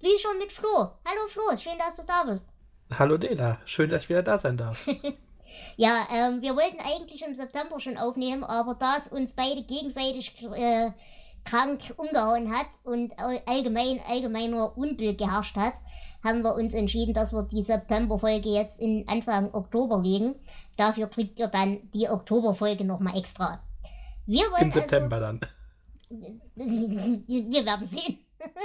Bücher mit Flo. Hallo Flo, schön, dass du da bist. Hallo Dela, schön, dass ich wieder da sein darf. Ja, ähm, wir wollten eigentlich im September schon aufnehmen, aber da es uns beide gegenseitig äh, krank umgehauen hat und all- allgemein allgemeiner Unbill geherrscht hat, haben wir uns entschieden, dass wir die Septemberfolge jetzt in Anfang Oktober legen. Dafür kriegt ihr dann die Oktoberfolge nochmal extra. Wir wollen Im September dann. Also, wir werden sehen.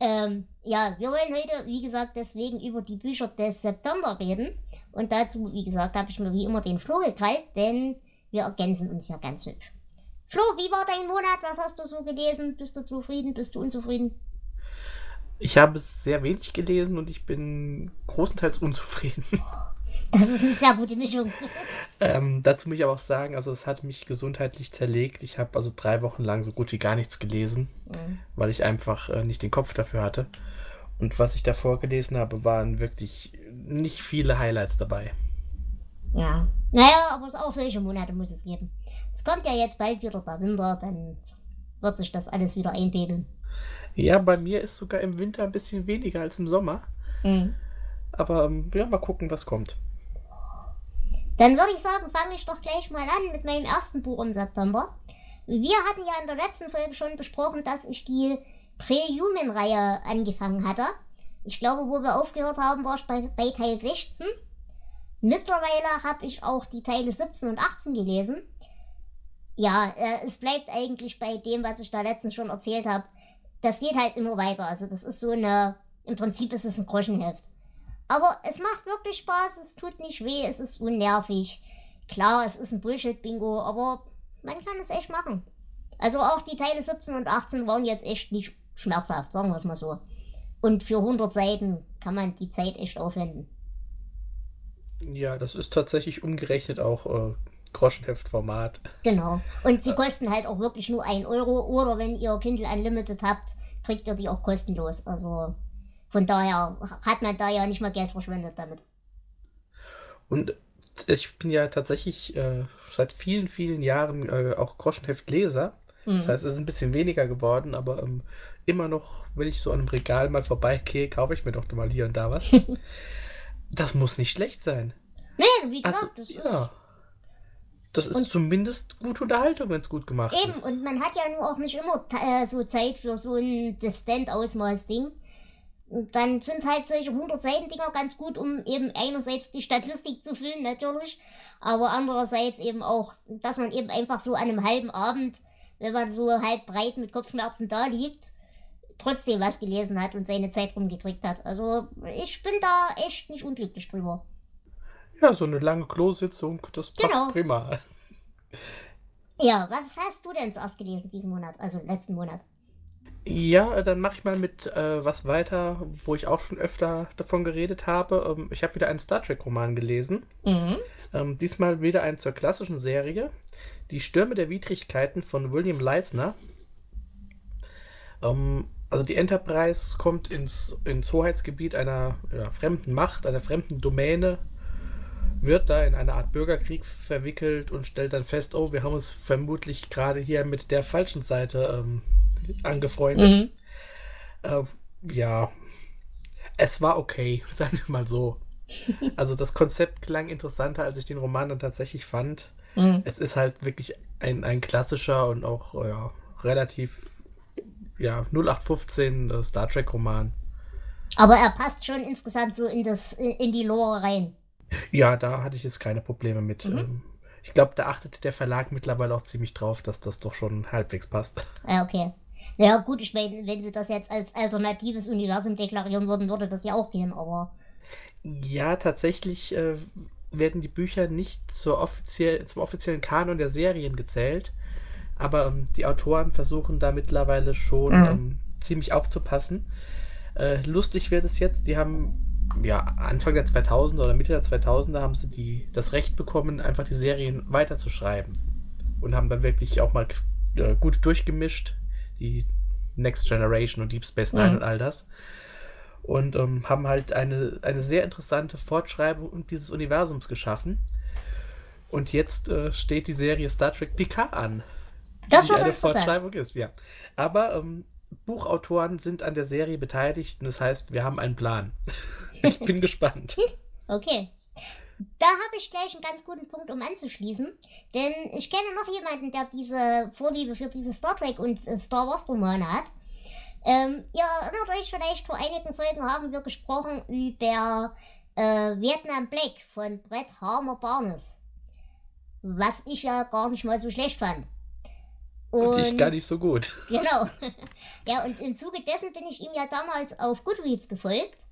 ähm, ja, wir wollen heute, wie gesagt, deswegen über die Bücher des September reden. Und dazu, wie gesagt, habe ich mir wie immer den Flo gekrallt, denn wir ergänzen uns ja ganz hübsch. Flo, wie war dein Monat? Was hast du so gelesen? Bist du zufrieden? Bist du unzufrieden? Ich habe sehr wenig gelesen und ich bin großenteils unzufrieden. Das ist eine sehr gute Mischung. ähm, dazu muss ich aber auch sagen, also es hat mich gesundheitlich zerlegt. Ich habe also drei Wochen lang so gut wie gar nichts gelesen, Mhm. weil ich einfach äh, nicht den Kopf dafür hatte. Und was ich davor gelesen habe, waren wirklich nicht viele Highlights dabei. Ja. Naja, aber auch solche Monate muss es geben. Es kommt ja jetzt bald wieder der Winter, dann wird sich das alles wieder einpegeln. Ja, bei mir ist sogar im Winter ein bisschen weniger als im Sommer. Mhm. Aber ähm, ja, mal gucken, was kommt. Dann würde ich sagen, fange ich doch gleich mal an mit meinem ersten Buch im September. Wir hatten ja in der letzten Folge schon besprochen, dass ich die Pre-Human-Reihe angefangen hatte. Ich glaube, wo wir aufgehört haben, war ich bei, bei Teil 16. Mittlerweile habe ich auch die Teile 17 und 18 gelesen. Ja, äh, es bleibt eigentlich bei dem, was ich da letztens schon erzählt habe. Das geht halt immer weiter. Also das ist so eine, im Prinzip ist es ein Groschenheft. Aber es macht wirklich Spaß, es tut nicht weh, es ist unnervig. Klar, es ist ein Bullshit-Bingo, aber man kann es echt machen. Also auch die Teile 17 und 18 waren jetzt echt nicht schmerzhaft, sagen wir es mal so. Und für 100 Seiten kann man die Zeit echt aufwenden. Ja, das ist tatsächlich umgerechnet auch äh, Groschenheftformat. Genau. Und sie kosten halt auch wirklich nur 1 Euro. Oder wenn ihr Kindle Unlimited habt, kriegt ihr die auch kostenlos. Also von daher hat man da ja nicht mal Geld verschwendet damit. Und ich bin ja tatsächlich äh, seit vielen, vielen Jahren äh, auch Groschenheftleser. Mhm. Das heißt, es ist ein bisschen weniger geworden, aber ähm, immer noch, wenn ich so an einem Regal mal vorbeigehe, kaufe ich mir doch mal hier und da was. das muss nicht schlecht sein. Nee, wie gesagt, Also, das ist. ja. Das ist Und- zumindest gute Unterhaltung, wenn es gut gemacht Eben, ist. und man hat ja nur auch nicht immer äh, so Zeit für so ein Distant-Ausmaß-Ding. Dann sind halt solche 100-Seiten-Dinger ganz gut, um eben einerseits die Statistik zu füllen, natürlich, aber andererseits eben auch, dass man eben einfach so an einem halben Abend, wenn man so halb breit mit Kopfschmerzen da liegt, trotzdem was gelesen hat und seine Zeit rumgekriegt hat. Also ich bin da echt nicht unglücklich drüber. Ja, so eine lange Klositzung, das passt Genau. prima. Ja, was hast du denn zuerst gelesen diesen Monat, also letzten Monat? Ja, äh, dann mache ich mal mit äh, was weiter, wo ich auch schon öfter davon geredet habe. Ähm, ich habe wieder einen Star Trek-Roman gelesen. Mhm. Ähm, diesmal wieder einen zur klassischen Serie. Die Stürme der Widrigkeiten von William Leisner. Ähm, also die Enterprise kommt ins, ins Hoheitsgebiet einer ja, fremden Macht, einer fremden Domäne, wird da in eine Art Bürgerkrieg verwickelt und stellt dann fest, oh, wir haben uns vermutlich gerade hier mit der falschen Seite ähm, angefreundet. Mhm. Äh, ja, es war okay, sagen wir mal so. Also das Konzept klang interessanter, als ich den Roman dann tatsächlich fand. Mhm. Es ist halt wirklich ein, ein klassischer und auch ja, relativ ja, 0815 äh, Star Trek Roman. Aber er passt schon insgesamt so in, das, in die Lore rein. Ja, da hatte ich jetzt keine Probleme mit. Mhm. Ähm, ich glaube, da achtet der Verlag mittlerweile auch ziemlich drauf, dass das doch schon halbwegs passt. Ja, okay. Ja, gut, ich meine, wenn sie das jetzt als alternatives Universum deklarieren würden, würde das ja auch gehen, aber. Ja, tatsächlich äh, werden die Bücher nicht zur offiziell, zum offiziellen Kanon der Serien gezählt. Aber ähm, die Autoren versuchen da mittlerweile schon Mhm. ähm, ziemlich aufzupassen. Äh, lustig wird es jetzt, die haben ja Anfang der 2000er oder Mitte der 2000er haben sie die, das Recht bekommen, einfach die Serien weiterzuschreiben. Und haben dann wirklich auch mal äh, gut durchgemischt, die Next Generation und Deep Space Nine mhm. und all das. Und ähm, haben halt eine, eine sehr interessante Fortschreibung dieses Universums geschaffen. Und jetzt äh, steht die Serie Star Trek Picard an. Das die eine Fortschreibung ist, ja. Aber ähm, Buchautoren sind an der Serie beteiligt und das heißt, wir haben einen Plan. ich bin gespannt. Okay. Da habe ich gleich einen ganz guten Punkt, um anzuschließen. Denn ich kenne noch jemanden, der diese Vorliebe für diese Star Trek und äh, Star Wars Romane hat. Ähm, ihr erinnert euch vielleicht, vor einigen Folgen haben wir gesprochen über äh, Vietnam Black von Brett Harmer Barnes. Was ich ja gar nicht mal so schlecht fand. Und, und ich gar nicht so gut. Genau. Ja, und im Zuge dessen bin ich ihm ja damals auf Goodreads gefolgt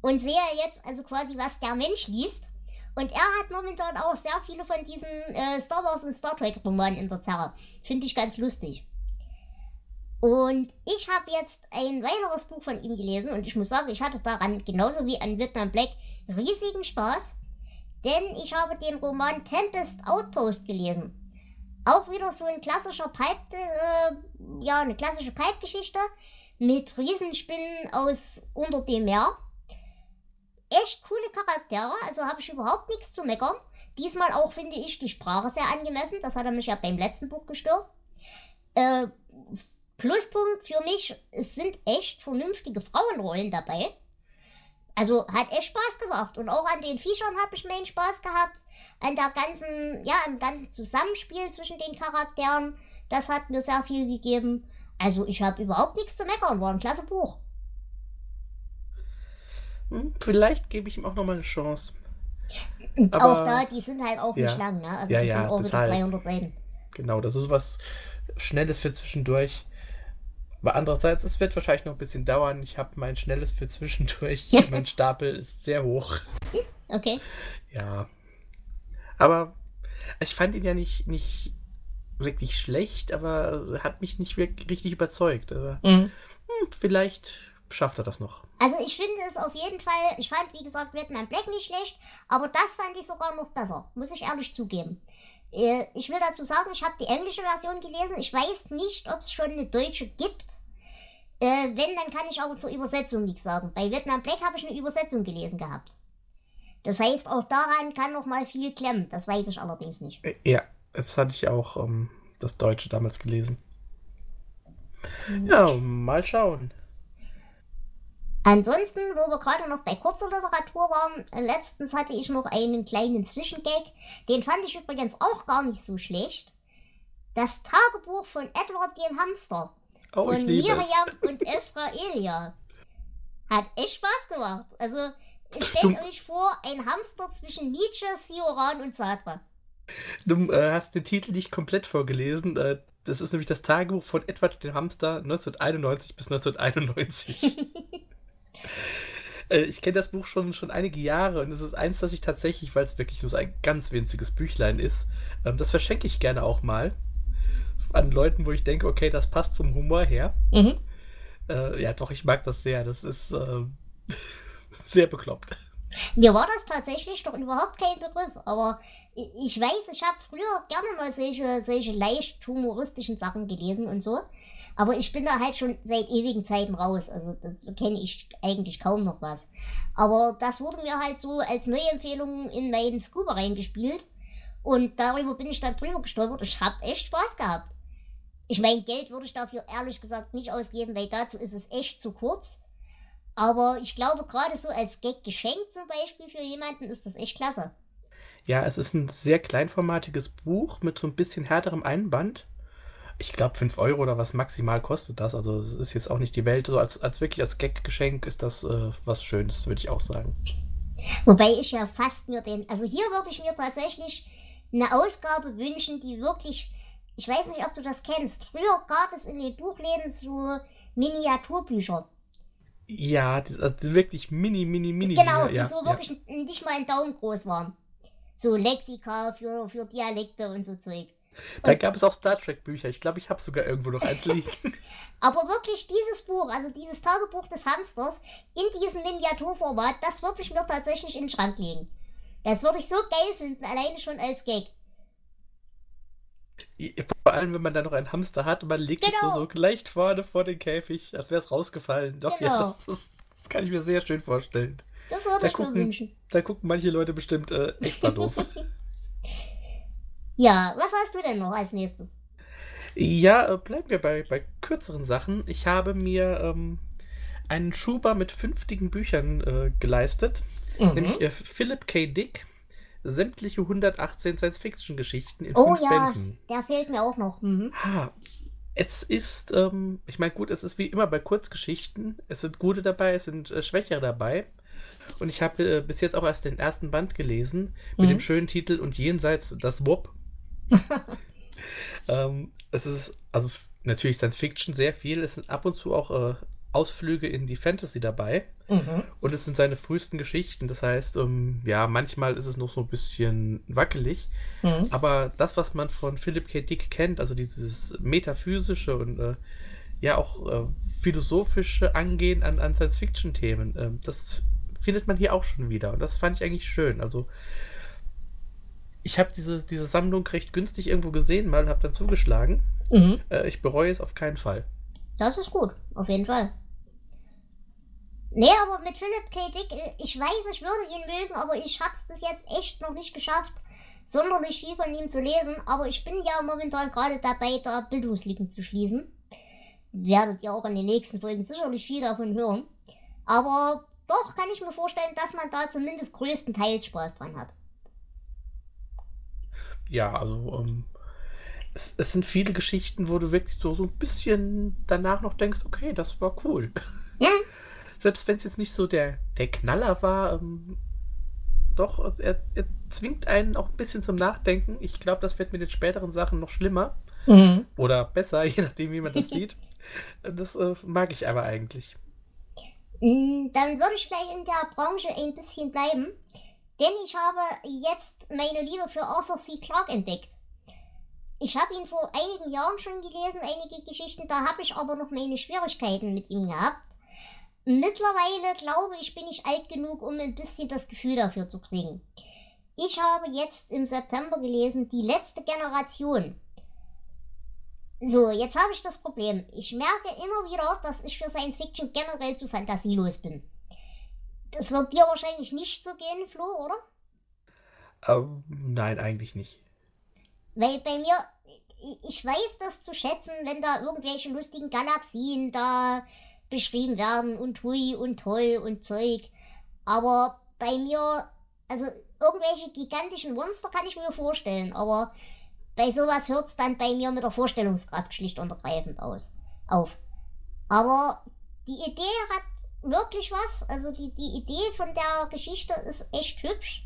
und sehe jetzt also quasi, was der Mensch liest. Und er hat momentan auch sehr viele von diesen äh, Star Wars und Star Trek Romanen in der Zerre. Finde ich ganz lustig. Und ich habe jetzt ein weiteres Buch von ihm gelesen und ich muss sagen, ich hatte daran genauso wie an Vietnam Black riesigen Spaß, denn ich habe den Roman Tempest Outpost gelesen. Auch wieder so ein klassischer Pipe, äh, ja, eine klassische Pipe-Geschichte mit Riesenspinnen aus unter dem Meer. Echt coole Charaktere, also habe ich überhaupt nichts zu meckern. Diesmal auch finde ich die Sprache sehr angemessen, das hat er mich ja beim letzten Buch gestört. Äh, Pluspunkt für mich, es sind echt vernünftige Frauenrollen dabei. Also hat echt Spaß gemacht. Und auch an den Viechern habe ich meinen Spaß gehabt. An der ganzen, ja, im ganzen Zusammenspiel zwischen den Charakteren. Das hat mir sehr viel gegeben. Also ich habe überhaupt nichts zu meckern. War ein klasse Buch. Hm, vielleicht gebe ich ihm auch nochmal eine Chance. Aber, auch da, die sind halt auch ja, nicht lang, ne? Also ja, die ja, sind auch wieder 200 Seiten. Genau, das ist was Schnelles für zwischendurch. Aber andererseits, es wird wahrscheinlich noch ein bisschen dauern. Ich habe mein schnelles für zwischendurch. mein Stapel ist sehr hoch. Okay. Ja. Aber ich fand ihn ja nicht, nicht wirklich schlecht, aber hat mich nicht wirklich richtig überzeugt. Also, mhm. hm, vielleicht schafft er das noch. Also ich finde es auf jeden Fall, ich fand, wie gesagt, Vietnam Black nicht schlecht, aber das fand ich sogar noch besser, muss ich ehrlich zugeben. Äh, ich will dazu sagen, ich habe die englische Version gelesen. Ich weiß nicht, ob es schon eine deutsche gibt. Äh, wenn, dann kann ich aber zur Übersetzung nichts sagen. Bei Vietnam Black habe ich eine Übersetzung gelesen gehabt. Das heißt, auch daran kann noch mal viel klemmen. Das weiß ich allerdings nicht. Äh, ja, das hatte ich auch ähm, das Deutsche damals gelesen. Mhm. Ja, mal schauen. Ansonsten, wo wir gerade noch bei kurzer Literatur waren, letztens hatte ich noch einen kleinen Zwischengag. Den fand ich übrigens auch gar nicht so schlecht. Das Tagebuch von Edward dem Hamster. Oh, von Miriam es. und Esra Elia. Hat echt Spaß gemacht. Also, stellt euch vor, ein Hamster zwischen Nietzsche, Sioran und Sartre. Du äh, hast den Titel nicht komplett vorgelesen. Äh, das ist nämlich das Tagebuch von Edward dem Hamster 1991 bis 1991. Äh, ich kenne das Buch schon, schon einige Jahre und es ist eins, das ich tatsächlich, weil es wirklich nur so ein ganz winziges Büchlein ist, ähm, das verschenke ich gerne auch mal an Leuten, wo ich denke, okay, das passt vom Humor her. Mhm. Äh, ja, doch, ich mag das sehr. Das ist äh, sehr bekloppt. Mir war das tatsächlich doch überhaupt kein Begriff, aber ich weiß, ich habe früher gerne mal solche, solche leicht humoristischen Sachen gelesen und so. Aber ich bin da halt schon seit ewigen Zeiten raus. Also das kenne ich eigentlich kaum noch was. Aber das wurde mir halt so als Neuempfehlung in meinen Scuba reingespielt. Und darüber bin ich dann drüber gestolpert. Ich habe echt Spaß gehabt. Ich meine, Geld würde ich dafür ehrlich gesagt nicht ausgeben, weil dazu ist es echt zu kurz. Aber ich glaube, gerade so als Gag geschenkt zum Beispiel für jemanden ist das echt klasse. Ja, es ist ein sehr kleinformatiges Buch mit so ein bisschen härterem Einband ich glaube, 5 Euro oder was maximal kostet das. Also es ist jetzt auch nicht die Welt. Also als, als wirklich als Gag-Geschenk ist das äh, was Schönes, würde ich auch sagen. Wobei ich ja fast mir den, also hier würde ich mir tatsächlich eine Ausgabe wünschen, die wirklich, ich weiß nicht, ob du das kennst. Früher gab es in den Buchläden so Miniaturbücher. Ja, die, also die wirklich mini, mini, mini. Genau, die ja, so wirklich ja. nicht mal ein Daumen groß waren. So Lexika für, für Dialekte und so Zeug. Da gab es auch Star Trek Bücher. Ich glaube, ich habe sogar irgendwo noch eins liegen. Aber wirklich dieses Buch, also dieses Tagebuch des Hamsters in diesem Miniaturformat, das würde ich mir tatsächlich in den Schrank legen. Das würde ich so geil finden, alleine schon als Gag. Vor allem, wenn man da noch einen Hamster hat und man legt genau. es so, so leicht vorne vor den Käfig, als wäre es rausgefallen. Doch, genau. ja, das, das, das, kann ich mir sehr schön vorstellen. Das würde da ich gucken, mir wünschen. Da gucken manche Leute bestimmt äh, extra doof. ja, was hast du denn noch als nächstes? Ja, äh, bleiben wir bei, bei kürzeren Sachen. Ich habe mir ähm, einen Schuber mit fünftigen Büchern äh, geleistet, mhm. nämlich äh, Philip K. Dick sämtliche 118 Science-Fiction-Geschichten in oh, fünf ja, Bänden. der fehlt mir auch noch. Mhm. Ha, es ist, ähm, ich meine, gut, es ist wie immer bei Kurzgeschichten. Es sind gute dabei, es sind äh, schwächere dabei. Und ich habe äh, bis jetzt auch erst den ersten Band gelesen mit mhm. dem schönen Titel Und jenseits das Wupp. ähm, es ist also natürlich Science Fiction sehr viel. Es sind ab und zu auch äh, Ausflüge in die Fantasy dabei. Mhm. Und es sind seine frühesten Geschichten. Das heißt, ähm, ja, manchmal ist es noch so ein bisschen wackelig. Mhm. Aber das, was man von Philip K. Dick kennt, also dieses metaphysische und äh, ja auch äh, philosophische Angehen an, an Science-Fiction-Themen, äh, das findet man hier auch schon wieder. Und das fand ich eigentlich schön. Also ich habe diese, diese Sammlung recht günstig irgendwo gesehen, mal habe dann zugeschlagen. Mhm. Äh, ich bereue es auf keinen Fall. Das ist gut, auf jeden Fall. Nee, aber mit Philipp K. Dick, ich weiß, ich würde ihn mögen, aber ich habe es bis jetzt echt noch nicht geschafft, sonderlich viel von ihm zu lesen. Aber ich bin ja momentan gerade dabei, da Bildungslücken zu schließen. Werdet ihr auch in den nächsten Folgen sicherlich viel davon hören. Aber doch kann ich mir vorstellen, dass man da zumindest größtenteils Spaß dran hat. Ja, also ähm, es, es, sind viele Geschichten, wo du wirklich so, so ein bisschen danach noch denkst, okay, das war cool. Ja, selbst wenn es jetzt nicht so der, der Knaller war, ähm, doch, er, er, zwingt einen auch ein bisschen zum Nachdenken. Ich glaube, das wird mit den späteren Sachen noch schlimmer. Mhm. Oder besser, je nachdem, wie man das sieht. Das äh, mag ich aber eigentlich. Mm, dann würde ich gleich in der Branche ein bisschen bleiben. Denn ich habe jetzt meine Liebe für Arthur C. Clarke entdeckt. Ich habe ihn vor einigen Jahren schon gelesen, einige Geschichten, da habe ich aber noch meine Schwierigkeiten mit ihm gehabt. Mittlerweile glaube ich, bin ich alt genug, um ein bisschen das Gefühl dafür zu kriegen. Ich habe jetzt im September gelesen, die letzte Generation. So, jetzt habe ich das Problem. Ich merke immer wieder, dass ich für Science Fiction generell zu fantasielos bin. Das wird dir wahrscheinlich nicht so gehen, Flo, oder? Ähm, nein, eigentlich nicht. Weil bei mir, ich weiß das zu schätzen, wenn da irgendwelche lustigen Galaxien da beschrieben werden und hui und toll und Zeug. Aber bei mir, also irgendwelche gigantischen Monster kann ich mir vorstellen, aber bei sowas hört es dann bei mir mit der Vorstellungskraft schlicht und ergreifend aus, auf. Aber die Idee hat wirklich was. Also die, die Idee von der Geschichte ist echt hübsch.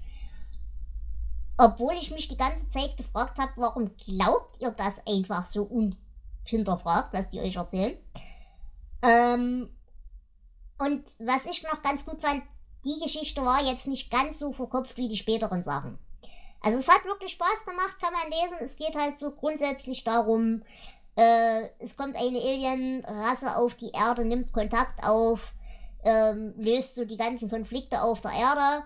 Obwohl ich mich die ganze Zeit gefragt habe, warum glaubt ihr das einfach so unhinterfragt, was die euch erzählen? Ähm, und was ich noch ganz gut fand, die Geschichte war jetzt nicht ganz so verkopft wie die späteren Sachen. Also es hat wirklich Spaß gemacht, kann man lesen. Es geht halt so grundsätzlich darum, äh, es kommt eine Alien-Rasse auf die Erde, nimmt Kontakt auf, ähm, löst so die ganzen Konflikte auf der Erde.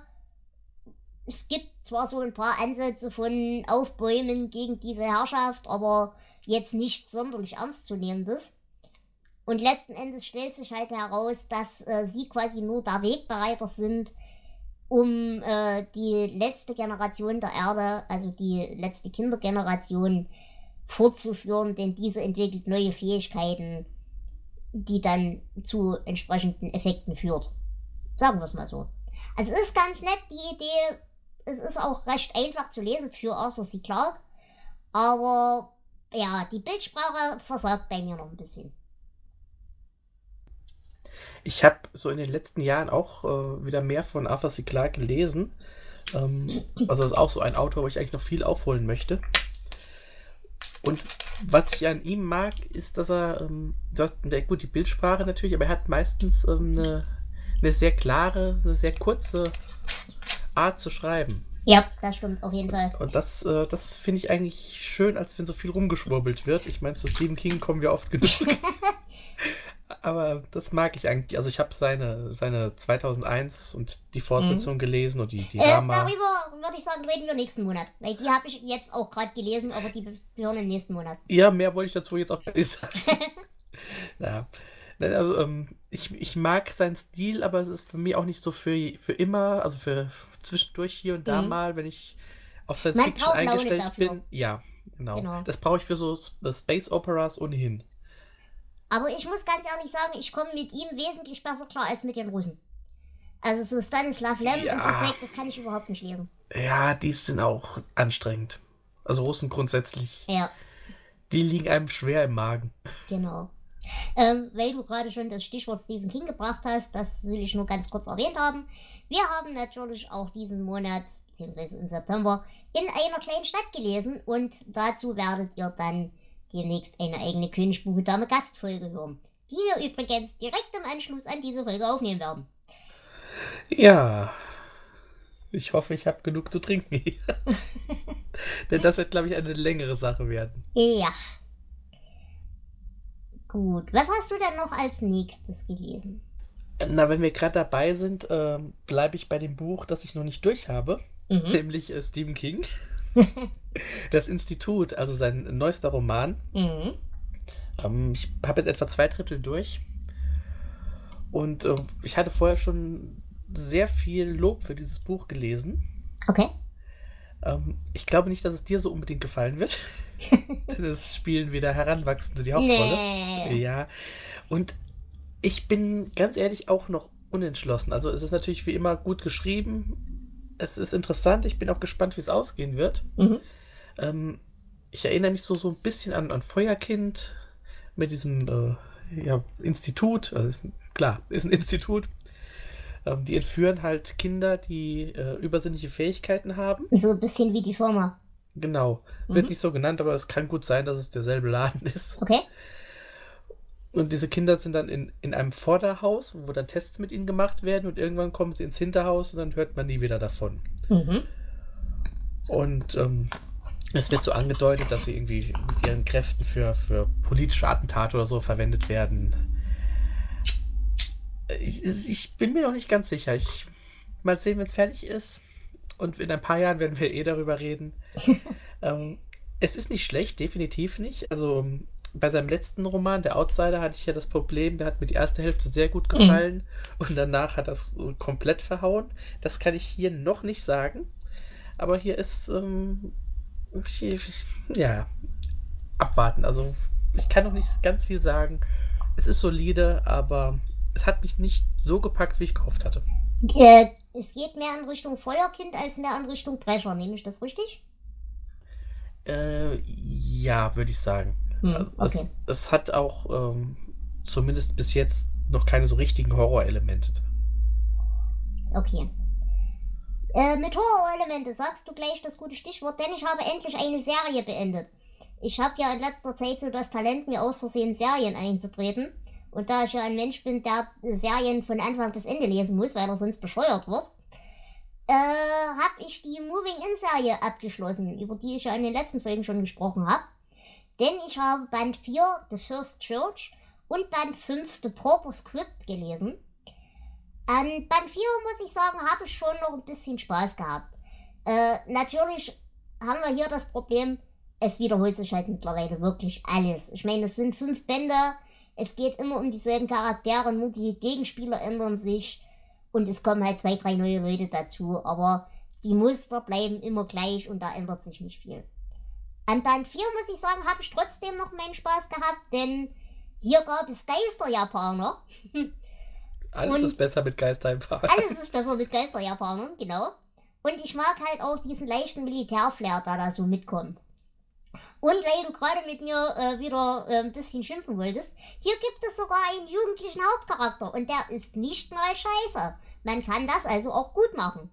Es gibt zwar so ein paar Ansätze von Aufbäumen gegen diese Herrschaft, aber jetzt nicht sonderlich ernstzunehmendes. Und letzten Endes stellt sich halt heraus, dass äh, sie quasi nur der Wegbereiter sind, um äh, die letzte Generation der Erde, also die letzte Kindergeneration, fortzuführen, denn diese entwickelt neue Fähigkeiten, die dann zu entsprechenden Effekten führt. Sagen wir es mal so. Also es ist ganz nett, die Idee. Es ist auch recht einfach zu lesen für Arthur C. Clarke. Aber ja, die Bildsprache versagt bei mir noch ein bisschen. Ich habe so in den letzten Jahren auch äh, wieder mehr von Arthur C. Clarke gelesen. Ähm, also ist auch so ein Autor, wo ich eigentlich noch viel aufholen möchte. Und was ich an ihm mag, ist, dass er, ähm, du hast gut die Bildsprache natürlich, aber er hat meistens ähm, eine, eine sehr klare, eine sehr kurze Art zu schreiben. Ja, das stimmt, auf jeden Fall. Und das, äh, das finde ich eigentlich schön, als wenn so viel rumgeschwurbelt wird. Ich meine, zu Stephen King kommen wir oft genug. Aber das mag ich eigentlich. Also ich habe seine, seine 2001 und die Fortsetzung mhm. gelesen und die, die äh, Darüber würde ich sagen, reden wir nächsten Monat. Weil die habe ich jetzt auch gerade gelesen, aber die hören im nächsten Monat. Ja, mehr wollte ich dazu jetzt auch nicht sagen. ja. Also, ähm, ich, ich mag seinen Stil, aber es ist für mich auch nicht so für, für immer, also für zwischendurch hier und da mhm. mal, wenn ich auf Science Man Fiction eingestellt bin. Ja, genau. genau. Das brauche ich für so Space Operas ohnehin. Aber ich muss ganz ehrlich sagen, ich komme mit ihm wesentlich besser klar als mit den Russen. Also so Stanislav Lem ja. und so Zeug, das kann ich überhaupt nicht lesen. Ja, die sind auch anstrengend. Also Russen grundsätzlich. Ja. Die liegen einem schwer im Magen. Genau. Ähm, weil du gerade schon das Stichwort Stephen King gebracht hast, das will ich nur ganz kurz erwähnt haben. Wir haben natürlich auch diesen Monat, beziehungsweise im September, in einer kleinen Stadt gelesen und dazu werdet ihr dann demnächst eine eigene Königsbuche Dame Gastfolge hören, die wir übrigens direkt im Anschluss an diese Folge aufnehmen werden. Ja, ich hoffe, ich habe genug zu trinken Denn das wird, glaube ich, eine längere Sache werden. Ja. Gut. Was hast du denn noch als nächstes gelesen? Na, wenn wir gerade dabei sind, äh, bleibe ich bei dem Buch, das ich noch nicht durch habe, mhm. nämlich äh, Stephen King. Das Institut, also sein neuester Roman. Mhm. Ähm, ich habe jetzt etwa zwei Drittel durch. Und äh, ich hatte vorher schon sehr viel Lob für dieses Buch gelesen. Okay. Ähm, ich glaube nicht, dass es dir so unbedingt gefallen wird. Denn es spielen wieder Heranwachsende die Hauptrolle. Nee. Ja. Und ich bin ganz ehrlich auch noch unentschlossen. Also es ist natürlich wie immer gut geschrieben. Es ist interessant. Ich bin auch gespannt, wie es ausgehen wird. Mhm. Ähm, ich erinnere mich so, so ein bisschen an, an Feuerkind mit diesem äh, ja, Institut. Also ist, klar, ist ein Institut. Ähm, die entführen halt Kinder, die äh, übersinnliche Fähigkeiten haben. So ein bisschen wie die Firma. Genau. Wird mhm. nicht so genannt, aber es kann gut sein, dass es derselbe Laden ist. Okay. Und diese Kinder sind dann in, in einem Vorderhaus, wo dann Tests mit ihnen gemacht werden und irgendwann kommen sie ins Hinterhaus und dann hört man nie wieder davon. Mhm. Und ähm, es wird so angedeutet, dass sie irgendwie mit ihren Kräften für, für politische Attentate oder so verwendet werden. Ich, ich bin mir noch nicht ganz sicher. Ich mal sehen, wenn es fertig ist. Und in ein paar Jahren werden wir eh darüber reden. ähm, es ist nicht schlecht, definitiv nicht. Also bei seinem letzten Roman, Der Outsider, hatte ich ja das Problem, der hat mir die erste Hälfte sehr gut gefallen mhm. und danach hat das komplett verhauen. Das kann ich hier noch nicht sagen. Aber hier ist ähm, ja, abwarten. Also ich kann noch nicht ganz viel sagen. Es ist solide, aber es hat mich nicht so gepackt, wie ich gehofft hatte. Äh, es geht mehr in Richtung Feuerkind als mehr in Richtung Brecher, nehme ich das richtig? Äh, ja, würde ich sagen. Hm, also, okay. es, es, hat auch ähm, zumindest bis jetzt noch keine so richtigen Horrorelemente. Okay. Äh, mit Horrorelemente sagst du gleich das gute Stichwort, denn ich habe endlich eine Serie beendet. Ich habe ja in letzter Zeit so das Talent, mir aus Versehen Serien einzutreten. Und da ich ja ein Mensch bin, der Serien von Anfang bis Ende lesen muss, weil er sonst bescheuert wird, äh, habe ich die Moving In Serie abgeschlossen, über die ich ja in den letzten Folgen schon gesprochen habe. Denn ich habe Band 4, The First Church, und Band 5, The Proper Script gelesen. An Band 4 muss ich sagen, habe ich schon noch ein bisschen Spaß gehabt. Äh, natürlich haben wir hier das Problem, es wiederholt sich halt mittlerweile wirklich alles. Ich meine, es sind fünf Bände, es geht immer um dieselben Charaktere, nur die Gegenspieler ändern sich und es kommen halt zwei, drei neue Leute dazu, aber die Muster bleiben immer gleich und da ändert sich nicht viel. An Band 4 muss ich sagen, habe ich trotzdem noch meinen Spaß gehabt, denn hier gab es Geisterjapaner. Alles und ist besser mit Geisterjapanern. Alles ist besser mit Geisterjapanern, genau. Und ich mag halt auch diesen leichten Militärflair, der da so mitkommt. Und weil du gerade mit mir äh, wieder äh, ein bisschen schimpfen wolltest, hier gibt es sogar einen jugendlichen Hauptcharakter und der ist nicht mal scheiße. Man kann das also auch gut machen.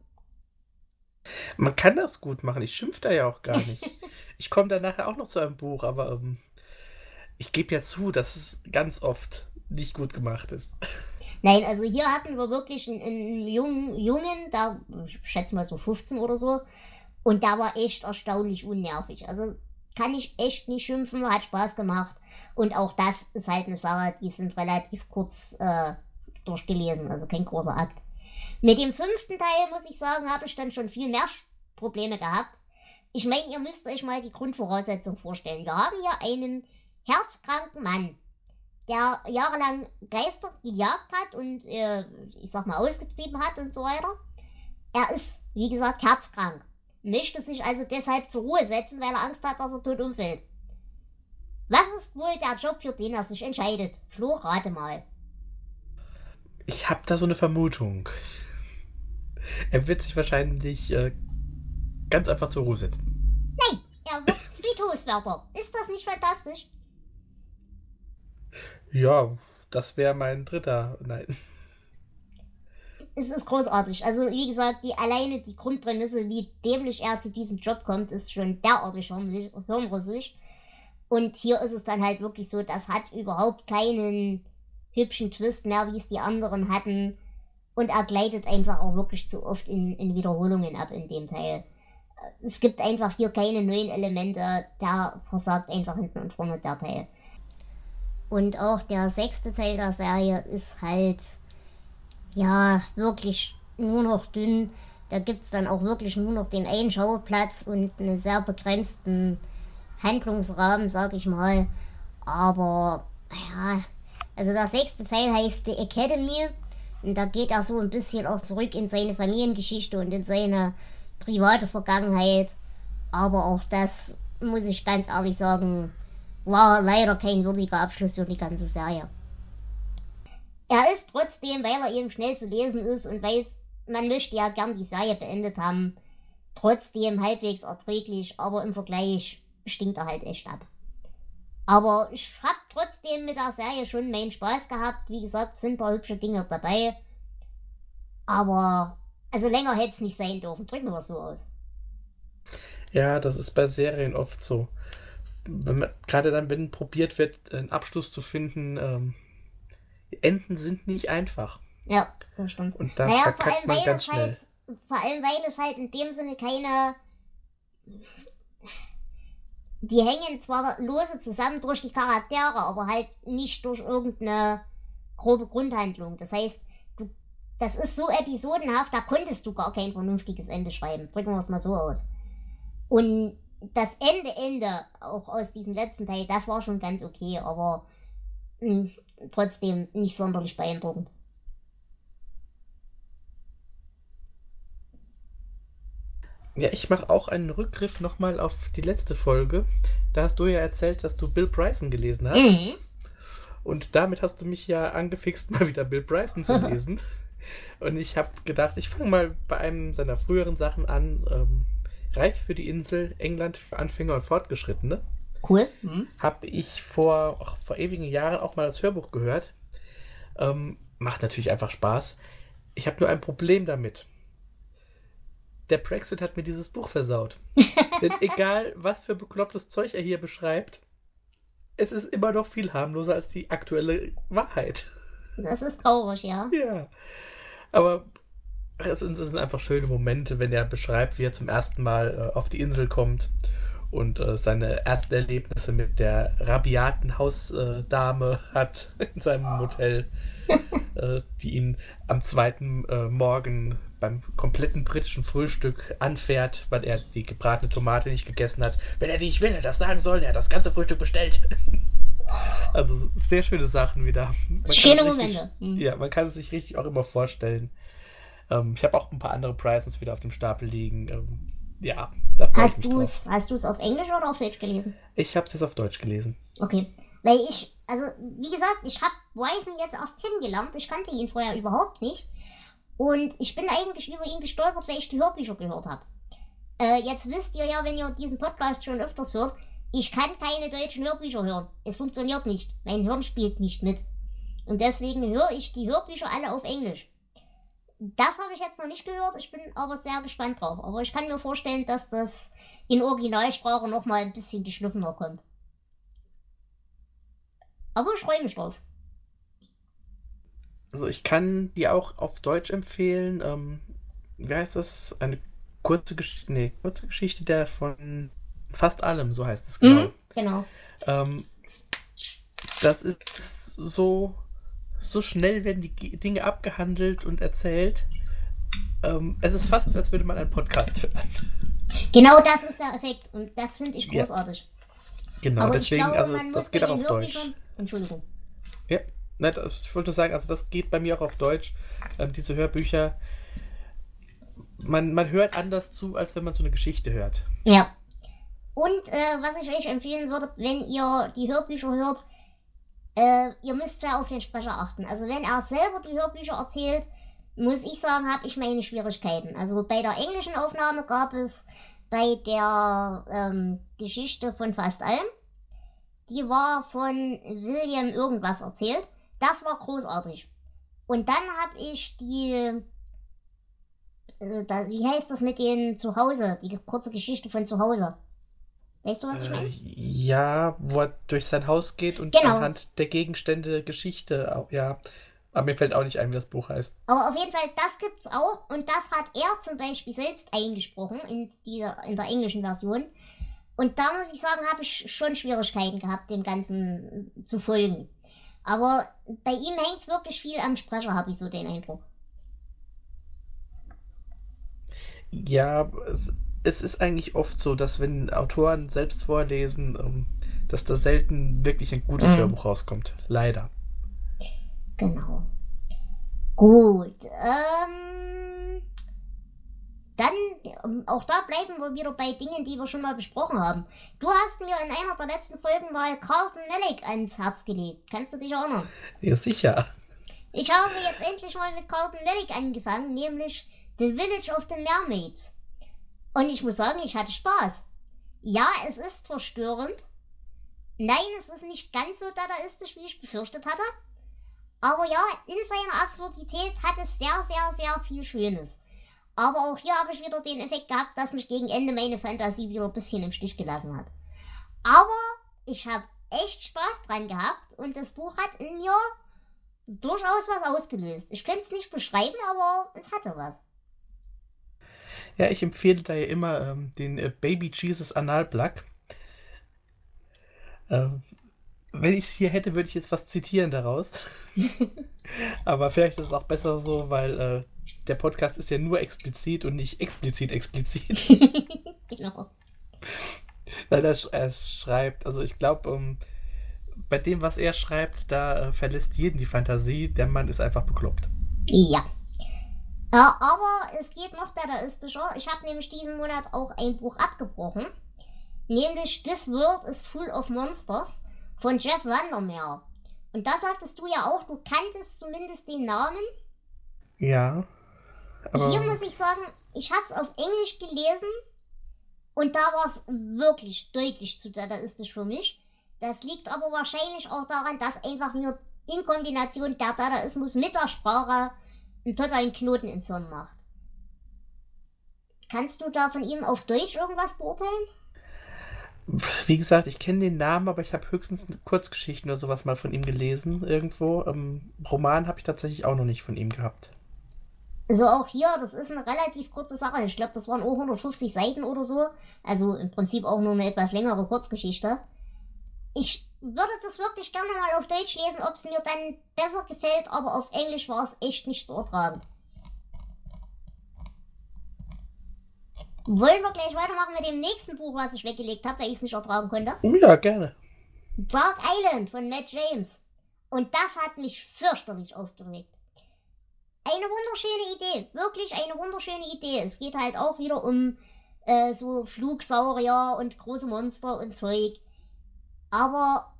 Man kann das gut machen. Ich schimpfe da ja auch gar nicht. ich komme da nachher auch noch zu einem Buch, aber ähm, ich gebe ja zu, dass es ganz oft nicht gut gemacht ist. Nein, also hier hatten wir wirklich einen, einen jungen Jungen, da, ich schätze mal so 15 oder so, und der war echt erstaunlich unnervig. Also kann ich echt nicht schimpfen, hat Spaß gemacht. Und auch das ist halt eine Sache, die sind relativ kurz äh, durchgelesen, also kein großer Akt. Mit dem fünften Teil, muss ich sagen, habe ich dann schon viel mehr Probleme gehabt. Ich meine, ihr müsst euch mal die Grundvoraussetzung vorstellen. Wir haben hier einen herzkranken Mann, der jahrelang Geister gejagt hat und, äh, ich sag mal, ausgetrieben hat und so weiter. Er ist, wie gesagt, herzkrank. Möchte sich also deshalb zur Ruhe setzen, weil er Angst hat, dass er tot umfällt. Was ist wohl der Job, für den er sich entscheidet? Flo, rate mal. Ich habe da so eine Vermutung. Er wird sich wahrscheinlich äh, ganz einfach zur Ruhe setzen. Nein, er wird Friedhofswärter. Ist das nicht fantastisch? Ja, das wäre mein dritter. Nein. Es ist großartig. Also, wie gesagt, die alleine die Grundprämisse, wie dämlich er zu diesem Job kommt, ist schon derartig hirnrissig. Und hier ist es dann halt wirklich so, das hat überhaupt keinen hübschen Twist mehr, wie es die anderen hatten. Und er gleitet einfach auch wirklich zu oft in, in Wiederholungen ab in dem Teil. Es gibt einfach hier keine neuen Elemente, der versagt einfach hinten und vorne der Teil. Und auch der sechste Teil der Serie ist halt, ja, wirklich nur noch dünn. Da gibt es dann auch wirklich nur noch den einen Schauplatz und einen sehr begrenzten Handlungsrahmen, sag ich mal. Aber, ja, also der sechste Teil heißt The Academy. Und da geht er so ein bisschen auch zurück in seine Familiengeschichte und in seine private Vergangenheit. Aber auch das, muss ich ganz ehrlich sagen, war leider kein würdiger Abschluss für die ganze Serie. Er ist trotzdem, weil er eben schnell zu lesen ist und weiß, man möchte ja gern die Serie beendet haben, trotzdem halbwegs erträglich, aber im Vergleich stinkt er halt echt ab. Aber ich habe trotzdem mit der Serie schon meinen Spaß gehabt. Wie gesagt, sind ein paar hübsche Dinge dabei. Aber, also länger hätte es nicht sein dürfen. Drücken wir es so aus. Ja, das ist bei Serien oft so man, gerade dann, wenn probiert wird, einen Abschluss zu finden, ähm, Enden sind nicht einfach. Ja, das stimmt. Und da naja, verkackt man ganz schnell. Halt, vor allem, weil es halt in dem Sinne keine. Die hängen zwar lose zusammen durch die Charaktere, aber halt nicht durch irgendeine grobe Grundhandlung. Das heißt, das ist so episodenhaft, da konntest du gar kein vernünftiges Ende schreiben. Drücken wir es mal so aus. Und das Ende, Ende, auch aus diesem letzten Teil, das war schon ganz okay, aber mh, hm, trotzdem nicht sonderlich beeindruckend. Ja, ich mache auch einen Rückgriff nochmal auf die letzte Folge. Da hast du ja erzählt, dass du Bill Bryson gelesen hast. Mhm. Und damit hast du mich ja angefixt, mal wieder Bill Bryson zu lesen. Und ich habe gedacht, ich fange mal bei einem seiner früheren Sachen an. Ähm, Reif für die Insel, England für Anfänger und Fortgeschrittene. Cool. Mhm. Habe ich vor, ach, vor ewigen Jahren auch mal das Hörbuch gehört. Ähm, macht natürlich einfach Spaß. Ich habe nur ein Problem damit. Der Brexit hat mir dieses Buch versaut. Denn egal, was für beklopptes Zeug er hier beschreibt, es ist immer noch viel harmloser als die aktuelle Wahrheit. Das ist traurig, ja. Ja. Aber es sind, einfach schöne Momente, wenn er beschreibt, wie er zum ersten Mal äh, auf die Insel kommt und äh, seine ersten Erlebnisse mit der rabiaten Hausdame hat in seinem Hotel, äh, die ihn am zweiten äh, Morgen beim kompletten britischen Frühstück anfährt, weil er die gebratene Tomate nicht gegessen hat. Wenn er die nicht will, er das sagen soll, er hat das ganze Frühstück bestellt. also sehr schöne Sachen wieder. Man Schöne Momente. Mhm. Ja, man kann es sich richtig auch immer vorstellen. Ähm, ich habe auch ein paar andere Prizes wieder auf dem Stapel liegen. Ähm, ja, da freue ich mich drauf. Hast du es auf Englisch oder auf Deutsch gelesen? Ich habe es jetzt auf Deutsch gelesen. Okay. Weil ich, also wie gesagt, ich habe Bryson jetzt erst kennengelernt. Ich kannte ihn vorher überhaupt nicht. Und ich bin eigentlich über ihn gestolpert, weil ich die Hörbücher gehört habe. Äh, jetzt wisst ihr ja, wenn ihr diesen Podcast schon öfters hört, ich kann keine deutschen Hörbücher hören. Es funktioniert nicht. Mein Hirn spielt nicht mit. Und deswegen höre ich die Hörbücher alle auf Englisch. Das habe ich jetzt noch nicht gehört, ich bin aber sehr gespannt drauf. Aber ich kann mir vorstellen, dass das in Originalsprache noch mal ein bisschen geschliffener kommt. Aber ich freue mich drauf. Also ich kann die auch auf Deutsch empfehlen. Ähm, wie heißt das? Eine kurze Geschichte, nee, kurze Geschichte der von fast allem, so heißt es genau. Mhm, genau. Ähm, das ist so, so schnell werden die Dinge abgehandelt und erzählt. Ähm, es ist fast, als würde man einen Podcast hören. Genau das ist der Effekt und das finde ich großartig. Ja. Genau, Aber deswegen, glaube, also das geht auch auf Deutsch. Entschuldigung. Ja, ich wollte sagen, also das geht bei mir auch auf Deutsch. Ähm, diese Hörbücher, man, man hört anders zu, als wenn man so eine Geschichte hört. Ja. Und äh, was ich euch empfehlen würde, wenn ihr die Hörbücher hört, äh, ihr müsst sehr auf den Sprecher achten. Also wenn er selber die Hörbücher erzählt, muss ich sagen, habe ich meine Schwierigkeiten. Also bei der englischen Aufnahme gab es bei der ähm, Geschichte von fast allem, die war von William irgendwas erzählt. Das war großartig. Und dann habe ich die, äh, da, wie heißt das mit den Zuhause, die kurze Geschichte von Zuhause. Weißt du, was ich meine? Äh, ja, wo er durch sein Haus geht und genau. anhand der Gegenstände Geschichte, ja. Aber mir fällt auch nicht ein, wie das Buch heißt. Aber auf jeden Fall, das gibt's auch. Und das hat er zum Beispiel selbst eingesprochen in, dieser, in der englischen Version. Und da muss ich sagen, habe ich schon Schwierigkeiten gehabt, dem Ganzen zu folgen. Aber bei ihm hängt es wirklich viel am Sprecher, habe ich so den Eindruck. Ja, es, ist eigentlich oft so, dass wenn Autoren selbst vorlesen, ähm, dass da selten wirklich ein gutes mhm. Hörbuch rauskommt. Leider. Genau. Gut. Ähm, dann, ähm, auch da bleiben wir wieder bei Dingen, die wir schon mal besprochen haben. Du hast mir in einer der letzten Folgen mal Carlton Melick ans Herz gelegt. Kannst du dich erinnern? Ja, sicher. Ich habe jetzt endlich mal mit Carlton Melick angefangen, nämlich The Village of the Mermaids. Und ich muss sagen, ich hatte Spaß. Ja, es ist verstörend. Nein, es ist nicht ganz so dadaistisch, wie ich befürchtet hatte. Aber ja, in seiner Absurdität hat es sehr, sehr, sehr viel Schönes. Aber auch hier habe ich wieder den Effekt gehabt, dass mich gegen Ende meine Fantasie wieder ein bisschen im Stich gelassen hat. Aber ich habe echt Spaß dran gehabt und das Buch hat in mir durchaus was ausgelöst. Ich könnte es nicht beschreiben, aber es hatte was. Ja, ich empfehle da ja immer ähm, den äh, Baby Jesus Analplug. Ähm, wenn ich es hier hätte, würde ich jetzt was zitieren daraus. Aber vielleicht ist es auch besser so, weil äh, der Podcast ist ja nur explizit und nicht explizit explizit. genau. Weil er, er schreibt, also ich glaube, um, ähm, bei dem, was er schreibt, da äh, verlässt jeden die Fantasie. Der Mann ist einfach bekloppt. Ja. Ja, aber es geht noch dadaistischer. Ich habe nämlich diesen Monat auch ein Buch abgebrochen. Nämlich This World is Full of Monsters von Jeff Vandermeer. Und da sagtest du ja auch, du kanntest zumindest den Namen. Ja. Hier muss ich sagen, ich habe es auf Englisch gelesen und da war es wirklich deutlich zu dadaistisch für mich. Das liegt aber wahrscheinlich auch daran, dass einfach nur in Kombination der Dadaismus mit der Sprache einen totalen Knoten ins Hirn macht. Kannst du da von ihm auf Deutsch irgendwas beurteilen? Wie gesagt, ich kenne den Namen, aber ich habe höchstens Kurzgeschichten oder sowas mal von ihm gelesen irgendwo. Ähm, Roman habe ich tatsächlich auch noch nicht von ihm gehabt. Also auch hier, das ist eine relativ kurze Sache. Ich glaube, das waren auch 150 Seiten oder so. Also im Prinzip auch nur eine etwas längere Kurzgeschichte. Ich würde das wirklich gerne mal auf Deutsch lesen, ob es mir dann besser gefällt, aber auf Englisch war es echt nicht zu ertragen. Wollen wir gleich weitermachen mit dem nächsten Buch, was ich weggelegt habe, weil ich es nicht ertragen konnte? Ja, gerne. Dark Island von Matt James. Und das hat mich fürchterlich aufgeregt. Eine wunderschöne Idee. Wirklich eine wunderschöne Idee. Es geht halt auch wieder um äh, so Flugsaurier und große Monster und Zeug. Aber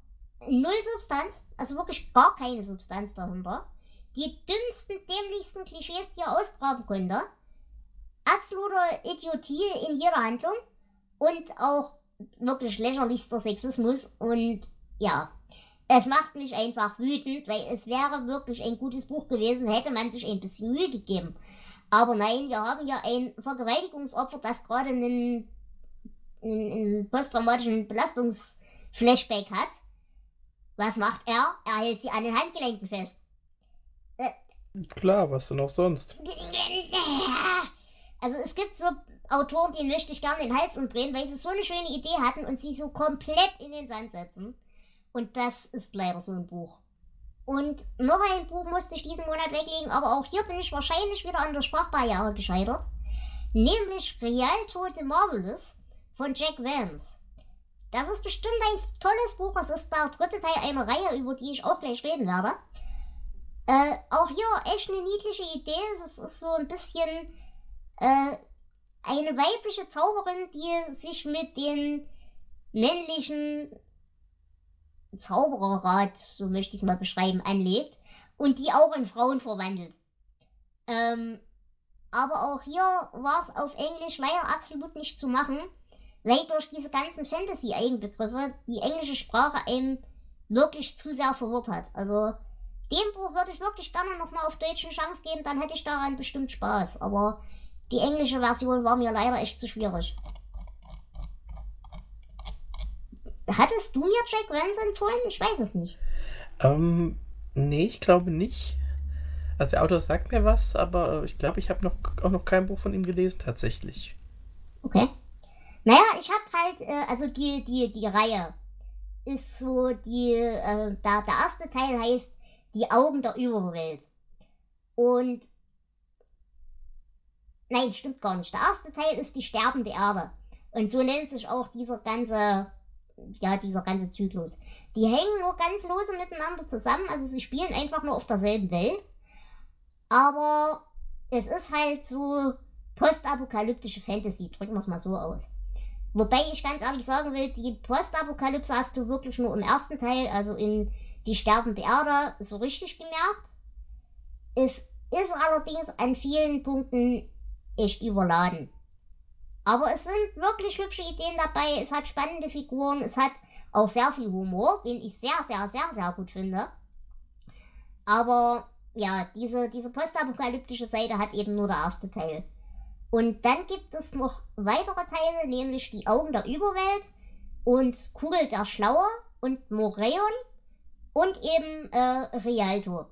null Substanz. Also wirklich gar keine Substanz dahinter. Die dümmsten, dämlichsten Klischees, die er ausgraben konnte absolute Idiotie in jeder Handlung und auch wirklich lächerlichster Sexismus und ja, es macht mich einfach wütend, weil es wäre wirklich ein gutes Buch gewesen, hätte man sich ein bisschen Mühe gegeben. Aber nein, wir haben ja ein Vergewaltigungsopfer, das gerade einen, einen, einen posttraumatischen Belastungsflashback hat. Was macht er? Er hält sie an den Handgelenken fest. Äh, Klar, was denn auch sonst? Also es gibt so Autoren, die möchte ich gerne den Hals umdrehen, weil sie so eine schöne Idee hatten und sie so komplett in den Sand setzen. Und das ist leider so ein Buch. Und noch ein Buch musste ich diesen Monat weglegen, aber auch hier bin ich wahrscheinlich wieder an der Sprachbarriere gescheitert. Nämlich Rialto de Marvelous von Jack Vance. Das ist bestimmt ein tolles Buch. Es ist der dritte Teil einer Reihe, über die ich auch gleich reden werde. Äh, auch hier echt eine niedliche Idee. Es ist so ein bisschen äh, eine weibliche Zauberin, die sich mit den männlichen Zaubererrat, so möchte ich es mal beschreiben, anlegt und die auch in Frauen verwandelt. Ähm, aber auch hier war es auf Englisch leider absolut nicht zu machen, weil durch diese ganzen Fantasy-Eigenbegriffe die englische Sprache einem wirklich zu sehr verwirrt hat. Also dem Buch würde ich wirklich gerne nochmal auf Deutsch eine Chance geben, dann hätte ich daran bestimmt Spaß. Aber die englische Version war mir leider echt zu schwierig. Hattest du mir Jack Vance empfohlen? Ich weiß es nicht. Ähm, nee, ich glaube nicht. Also der Autor sagt mir was, aber ich glaube, ich habe noch, auch noch kein Buch von ihm gelesen, tatsächlich. Okay. Naja, ich habe halt, äh, also die, die, die Reihe ist so, die, äh, der, der erste Teil heißt Die Augen der Überwelt. Und Nein, stimmt gar nicht. Der erste Teil ist die sterbende Erde. Und so nennt sich auch dieser ganze, ja, dieser ganze Zyklus. Die hängen nur ganz lose miteinander zusammen, also sie spielen einfach nur auf derselben Welt. Aber es ist halt so postapokalyptische Fantasy, drücken wir es mal so aus. Wobei ich ganz ehrlich sagen will, die Postapokalypse hast du wirklich nur im ersten Teil, also in die sterbende Erde, so richtig gemerkt. Es ist allerdings an vielen Punkten echt überladen. Aber es sind wirklich hübsche Ideen dabei, es hat spannende Figuren, es hat auch sehr viel Humor, den ich sehr, sehr, sehr, sehr gut finde. Aber ja, diese, diese postapokalyptische Seite hat eben nur der erste Teil. Und dann gibt es noch weitere Teile, nämlich die Augen der Überwelt und Kugel der Schlauer und Moreon und eben äh, Rialto.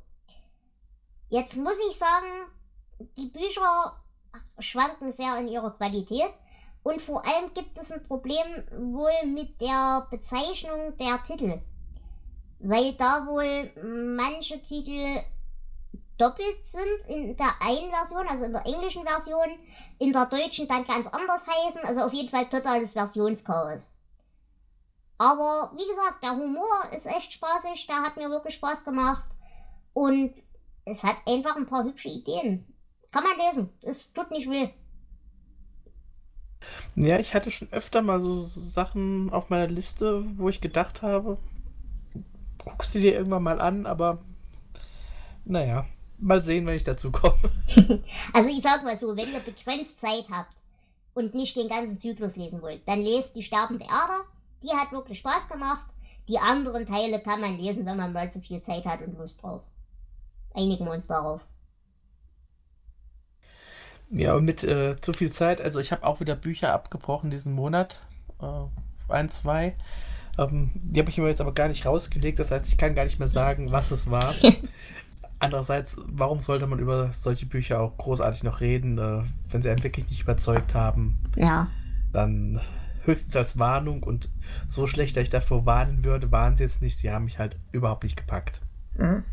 Jetzt muss ich sagen, die Bücher schwanken sehr in ihrer Qualität. Und vor allem gibt es ein Problem wohl mit der Bezeichnung der Titel. Weil da wohl manche Titel doppelt sind in der einen Version, also in der englischen Version, in der deutschen dann ganz anders heißen. Also auf jeden Fall totales Versionschaos. Aber wie gesagt, der Humor ist echt spaßig, der hat mir wirklich Spaß gemacht. Und es hat einfach ein paar hübsche Ideen. Kann man lesen. Es tut nicht weh. Ja, ich hatte schon öfter mal so Sachen auf meiner Liste, wo ich gedacht habe, guckst du dir irgendwann mal an, aber naja, mal sehen, wenn ich dazu komme. also ich sag mal so, wenn ihr begrenzt Zeit habt und nicht den ganzen Zyklus lesen wollt, dann lest die Sterbende Erde. Die hat wirklich Spaß gemacht. Die anderen Teile kann man lesen, wenn man mal zu viel Zeit hat und Lust drauf. Einigen wir uns darauf. Ja, und mit äh, zu viel Zeit, also ich habe auch wieder Bücher abgebrochen diesen Monat. Äh, ein, zwei. Ähm, die habe ich mir jetzt aber gar nicht rausgelegt, das heißt, ich kann gar nicht mehr sagen, was es war. Andererseits, warum sollte man über solche Bücher auch großartig noch reden, äh, wenn sie einen wirklich nicht überzeugt haben? Ja. Dann höchstens als Warnung und so schlecht, dass ich davor warnen würde, waren sie jetzt nicht. Sie haben mich halt überhaupt nicht gepackt. Mhm.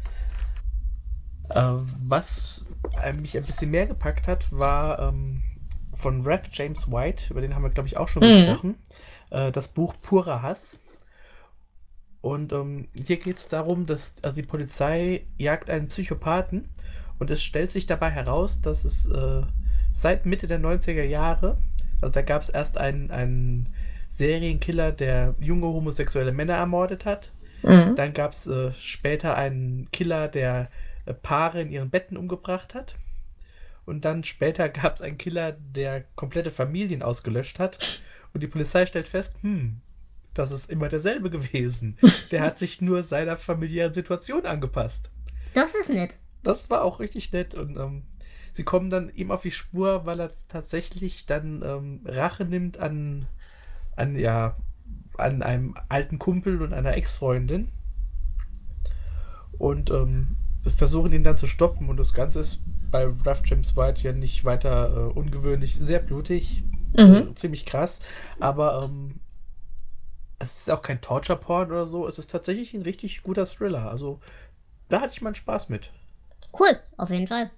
Äh, was mich ein bisschen mehr gepackt hat, war ähm, von Rev James White, über den haben wir, glaube ich, auch schon mhm. gesprochen, äh, das Buch Purer Hass. Und ähm, hier geht es darum, dass also die Polizei jagt einen Psychopathen und es stellt sich dabei heraus, dass es äh, seit Mitte der 90er Jahre, also da gab es erst einen, einen Serienkiller, der junge homosexuelle Männer ermordet hat. Mhm. Dann gab es äh, später einen Killer, der äh, Paare in ihren Betten umgebracht hat. Und dann später gab es einen Killer, der komplette Familien ausgelöscht hat. Und die Polizei stellt fest, hm, das ist immer derselbe gewesen. Der hat sich nur seiner familiären Situation angepasst. Das ist nett. Das war auch richtig nett. Und ähm, sie kommen dann ihm auf die Spur, weil er tatsächlich dann ähm, Rache nimmt an, an, ja, an einem alten Kumpel und einer Ex-Freundin. Und ähm, versuchen ihn dann zu stoppen und das Ganze ist bei Rough James White ja nicht weiter äh, ungewöhnlich, sehr blutig, mhm. äh, ziemlich krass, aber ähm, es ist auch kein Torture-Porn oder so, es ist tatsächlich ein richtig guter Thriller, also da hatte ich meinen Spaß mit. Cool, auf jeden Fall.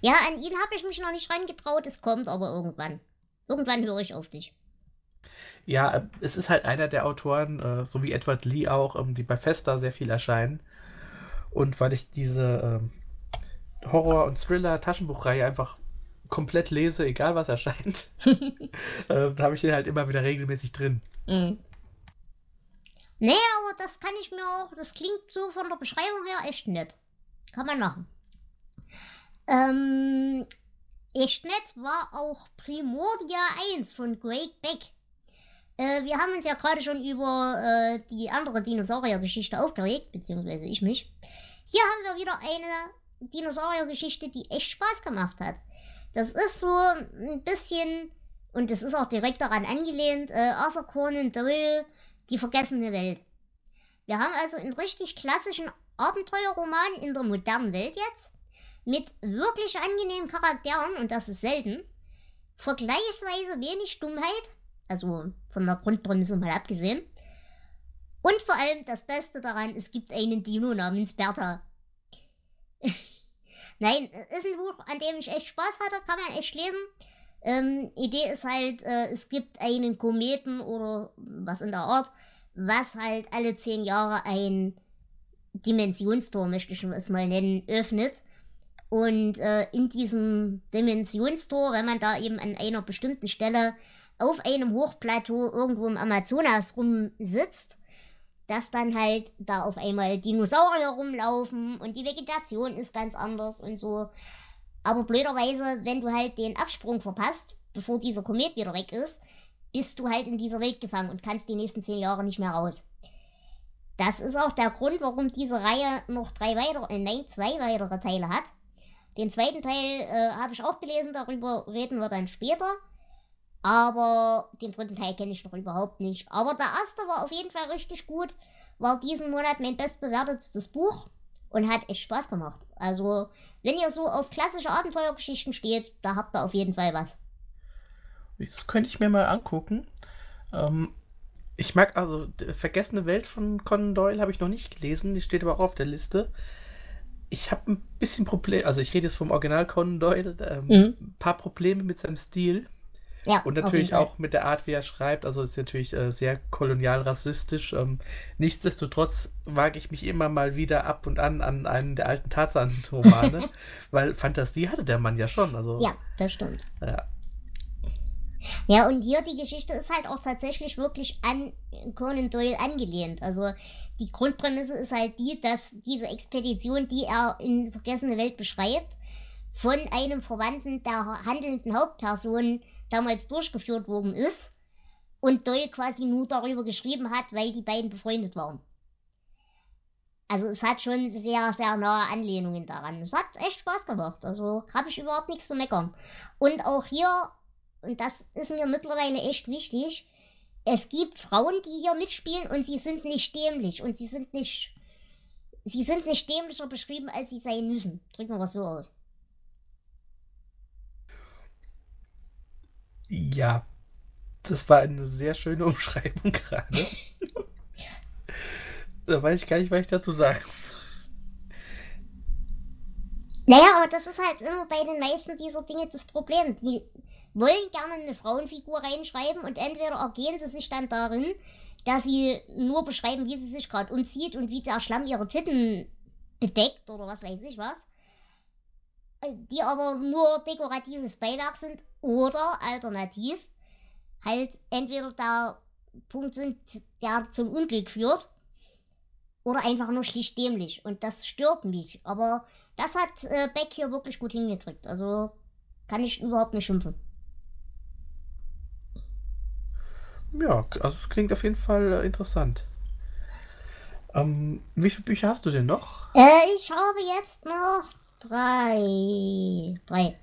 Ja, an ihn habe ich mich noch nicht reingetraut, es kommt aber irgendwann. Irgendwann höre ich auf dich. Ja, äh, es ist halt einer der Autoren, äh, so wie Edward Lee auch, ähm, die bei Festa sehr viel erscheinen. Und weil ich diese ähm, Horror- und Thriller-Taschenbuchreihe einfach komplett lese, egal was erscheint, äh, da habe ich den halt immer wieder regelmäßig drin. Mhm. Nee, aber das kann ich mir auch, das klingt so von der Beschreibung her echt nett. Kann man machen. Ähm, echt nett war auch Primordia 1 von Great Beck. Äh, wir haben uns ja gerade schon über äh, die andere Dinosaurier-Geschichte aufgeregt, beziehungsweise ich mich. Hier haben wir wieder eine Dinosaurier-Geschichte, die echt Spaß gemacht hat. Das ist so ein bisschen, und das ist auch direkt daran angelehnt, äh, Arthur Conan Doyle, die vergessene Welt. Wir haben also einen richtig klassischen Abenteuerroman in der modernen Welt jetzt, mit wirklich angenehmen Charakteren, und das ist selten, vergleichsweise wenig Dummheit, also von der Grundprämisse mal abgesehen, und vor allem das Beste daran, es gibt einen Dino namens Bertha. Nein, ist ein Buch, an dem ich echt Spaß hatte, kann man echt lesen. Ähm, Idee ist halt, äh, es gibt einen Kometen oder was in der Art, was halt alle zehn Jahre ein Dimensionstor, möchte ich es mal nennen, öffnet. Und äh, in diesem Dimensionstor, wenn man da eben an einer bestimmten Stelle auf einem Hochplateau irgendwo im Amazonas rumsitzt, dass dann halt da auf einmal Dinosaurier rumlaufen und die Vegetation ist ganz anders und so. Aber blöderweise, wenn du halt den Absprung verpasst, bevor dieser Komet wieder weg ist, bist du halt in dieser Welt gefangen und kannst die nächsten zehn Jahre nicht mehr raus. Das ist auch der Grund, warum diese Reihe noch drei weitere, äh, nein, zwei weitere Teile hat. Den zweiten Teil äh, habe ich auch gelesen, darüber reden wir dann später. Aber den dritten Teil kenne ich noch überhaupt nicht. Aber der erste war auf jeden Fall richtig gut. War diesen Monat mein bestbewertetes Buch und hat echt Spaß gemacht. Also, wenn ihr so auf klassische Abenteuergeschichten steht, da habt ihr auf jeden Fall was. Das könnte ich mir mal angucken. Ähm, ich mag also Vergessene Welt von Conan Doyle habe ich noch nicht gelesen, die steht aber auch auf der Liste. Ich habe ein bisschen Probleme, also ich rede jetzt vom Original Conan Doyle, ähm, mhm. ein paar Probleme mit seinem Stil. Ja, und natürlich auch mit der Art, wie er schreibt. Also ist natürlich äh, sehr kolonial rassistisch. Ähm, nichtsdestotrotz wage ich mich immer mal wieder ab und an an einen der alten Tarzan-Romane, weil Fantasie hatte der Mann ja schon. Also, ja, das stimmt. Ja. Ja, und hier die Geschichte ist halt auch tatsächlich wirklich an Conan Doyle angelehnt. Also die Grundprämisse ist halt die, dass diese Expedition, die er in Vergessene Welt beschreibt, von einem Verwandten der handelnden Hauptperson damals durchgeführt worden ist und Doyle quasi nur darüber geschrieben hat, weil die beiden befreundet waren. Also es hat schon sehr, sehr nahe Anlehnungen daran. Es hat echt Spaß gemacht. Also habe ich überhaupt nichts zu meckern. Und auch hier, und das ist mir mittlerweile echt wichtig, es gibt Frauen, die hier mitspielen und sie sind nicht dämlich und sie sind nicht. Sie sind nicht dämlicher beschrieben, als sie sein müssen. Drücken wir es so aus. Ja, das war eine sehr schöne Umschreibung gerade. da weiß ich gar nicht, was ich dazu sagen soll. Naja, aber das ist halt immer bei den meisten dieser Dinge das Problem. Die wollen gerne eine Frauenfigur reinschreiben und entweder ergehen sie sich dann darin, dass sie nur beschreiben, wie sie sich gerade umzieht und wie der Schlamm ihre Titten bedeckt oder was weiß ich was die aber nur dekoratives Beiwerk sind oder alternativ halt entweder der Punkt sind, der zum Unglück führt oder einfach nur schlicht dämlich und das stört mich. Aber das hat äh, Beck hier wirklich gut hingedrückt. Also kann ich überhaupt nicht schimpfen. Ja, also es klingt auf jeden Fall äh, interessant. Ähm, wie viele Bücher hast du denn noch? Äh, ich habe jetzt noch Drei. Drei.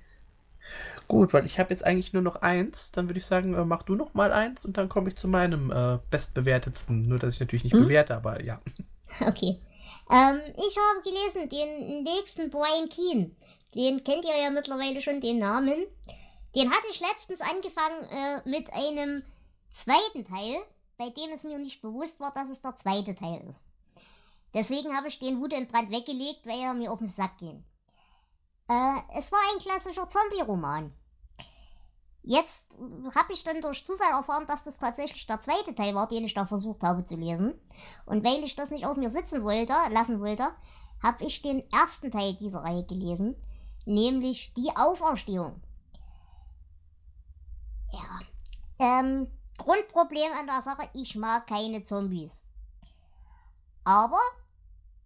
Gut, weil ich habe jetzt eigentlich nur noch eins. Dann würde ich sagen, äh, mach du noch mal eins und dann komme ich zu meinem äh, bestbewertetsten. Nur, dass ich natürlich nicht hm? bewerte, aber ja. Okay. Ähm, ich habe gelesen den nächsten Brian Keane. Den kennt ihr ja mittlerweile schon, den Namen. Den hatte ich letztens angefangen äh, mit einem zweiten Teil, bei dem es mir nicht bewusst war, dass es der zweite Teil ist. Deswegen habe ich den Wutentbrand weggelegt, weil er mir auf den Sack ging. Äh, es war ein klassischer Zombie-Roman. Jetzt habe ich dann durch Zufall erfahren, dass das tatsächlich der zweite Teil war, den ich da versucht habe zu lesen. Und weil ich das nicht auf mir sitzen wollte, lassen wollte, habe ich den ersten Teil dieser Reihe gelesen, nämlich die Auferstehung. Ja. Ähm, Grundproblem an der Sache, ich mag keine Zombies. Aber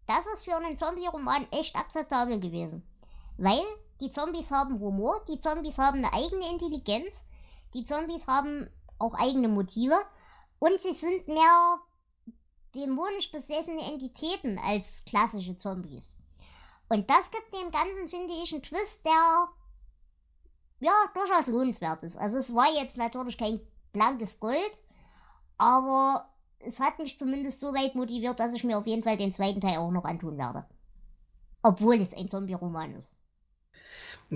das ist für einen Zombie-Roman echt akzeptabel gewesen. Weil die Zombies haben Humor, die Zombies haben eine eigene Intelligenz, die Zombies haben auch eigene Motive und sie sind mehr dämonisch besessene Entitäten als klassische Zombies. Und das gibt dem Ganzen, finde ich, einen Twist, der ja durchaus lohnenswert ist. Also es war jetzt natürlich kein blankes Gold, aber es hat mich zumindest so weit motiviert, dass ich mir auf jeden Fall den zweiten Teil auch noch antun werde. Obwohl es ein Zombie-Roman ist.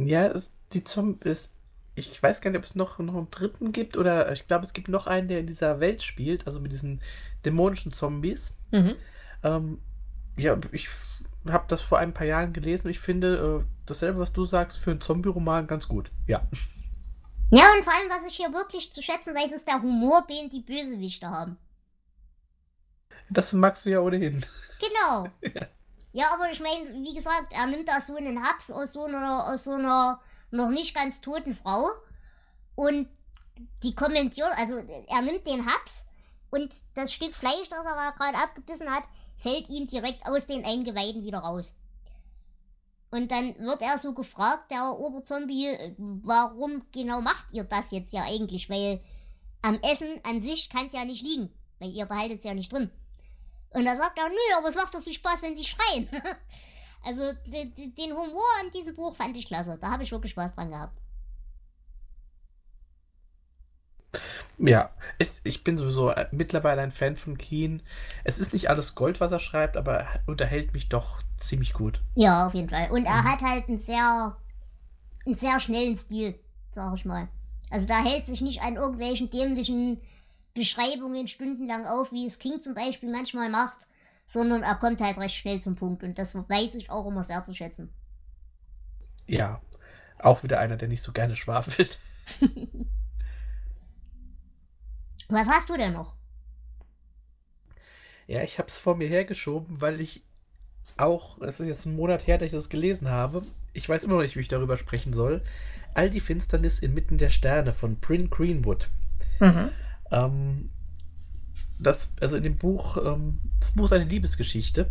Ja, es, die Zombies. Ich weiß gar nicht, ob es noch, noch einen dritten gibt oder ich glaube, es gibt noch einen, der in dieser Welt spielt, also mit diesen dämonischen Zombies. Mhm. Ähm, ja, ich habe das vor ein paar Jahren gelesen und ich finde äh, dasselbe, was du sagst, für einen Zombie-Roman ganz gut. Ja. Ja, und vor allem, was ich hier wirklich zu schätzen weiß, ist der Humor, den die Bösewichte haben. Das magst du ja ohnehin. Genau. ja. Ja, aber ich meine, wie gesagt, er nimmt da so einen Haps aus so einer, aus so einer noch nicht ganz toten Frau und die kommentiert, also er nimmt den Haps und das Stück Fleisch, das er gerade abgebissen hat, fällt ihm direkt aus den Eingeweiden wieder raus. Und dann wird er so gefragt, der Oberzombie, warum genau macht ihr das jetzt ja eigentlich? Weil am Essen an sich kann es ja nicht liegen, weil ihr behaltet es ja nicht drin. Und da sagt er, nö, aber es macht so viel Spaß, wenn sie schreien. also den Humor an diesem Buch fand ich klasse. Da habe ich wirklich Spaß dran gehabt. Ja, ich, ich bin sowieso äh, mittlerweile ein Fan von Keen. Es ist nicht alles Gold, was er schreibt, aber er unterhält mich doch ziemlich gut. Ja, auf jeden Fall. Und er mhm. hat halt einen sehr, einen sehr schnellen Stil, sag ich mal. Also da hält sich nicht an irgendwelchen dämlichen Beschreibungen stundenlang auf, wie es King zum Beispiel manchmal macht, sondern er kommt halt recht schnell zum Punkt und das weiß ich auch immer sehr zu schätzen. Ja, auch wieder einer, der nicht so gerne schwafelt. Was hast du denn noch? Ja, ich habe es vor mir hergeschoben, weil ich auch, es ist jetzt ein Monat her, dass ich das gelesen habe. Ich weiß immer noch nicht, wie ich darüber sprechen soll. All die Finsternis inmitten der Sterne von Bryn Greenwood. Mhm. Ähm, das, also in dem Buch, ähm, das Buch ist eine Liebesgeschichte.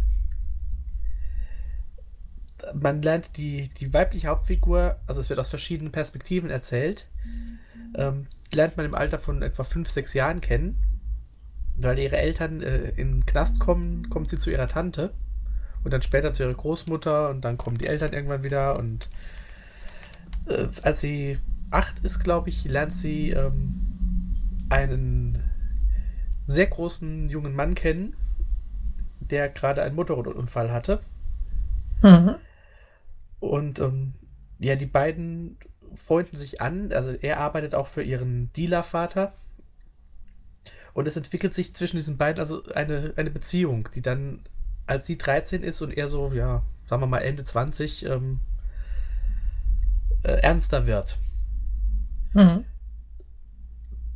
Man lernt die, die weibliche Hauptfigur, also es wird aus verschiedenen Perspektiven erzählt, ähm, lernt man im Alter von etwa 5, 6 Jahren kennen. Weil ihre Eltern äh, in den Knast kommen, kommt sie zu ihrer Tante und dann später zu ihrer Großmutter und dann kommen die Eltern irgendwann wieder und äh, als sie acht ist, glaube ich, lernt sie ähm, einen sehr großen jungen Mann kennen, der gerade einen Motorradunfall hatte. Mhm. Und ähm, ja, die beiden freunden sich an. Also er arbeitet auch für ihren Dealervater. Und es entwickelt sich zwischen diesen beiden also eine, eine Beziehung, die dann, als sie 13 ist und er so, ja, sagen wir mal Ende 20, ähm, äh, ernster wird. Mhm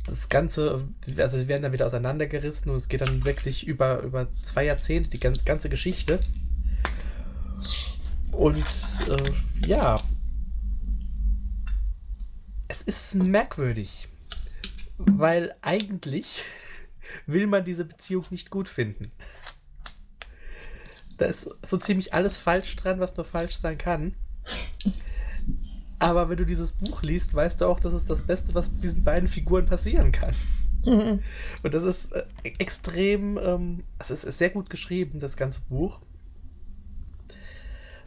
das Ganze, also sie werden dann wieder auseinandergerissen und es geht dann wirklich über, über zwei Jahrzehnte, die ganze, Geschichte. Und äh, ja, es ist merkwürdig, weil eigentlich will man diese Beziehung nicht gut finden. Da ist so ziemlich alles falsch dran, was nur falsch sein kann. Aber wenn du dieses Buch liest, weißt du auch, dass es das Beste, was diesen beiden Figuren passieren kann. Mhm. Und das ist äh, extrem, ähm, es ist, ist, sehr gut geschrieben, das ganze Buch.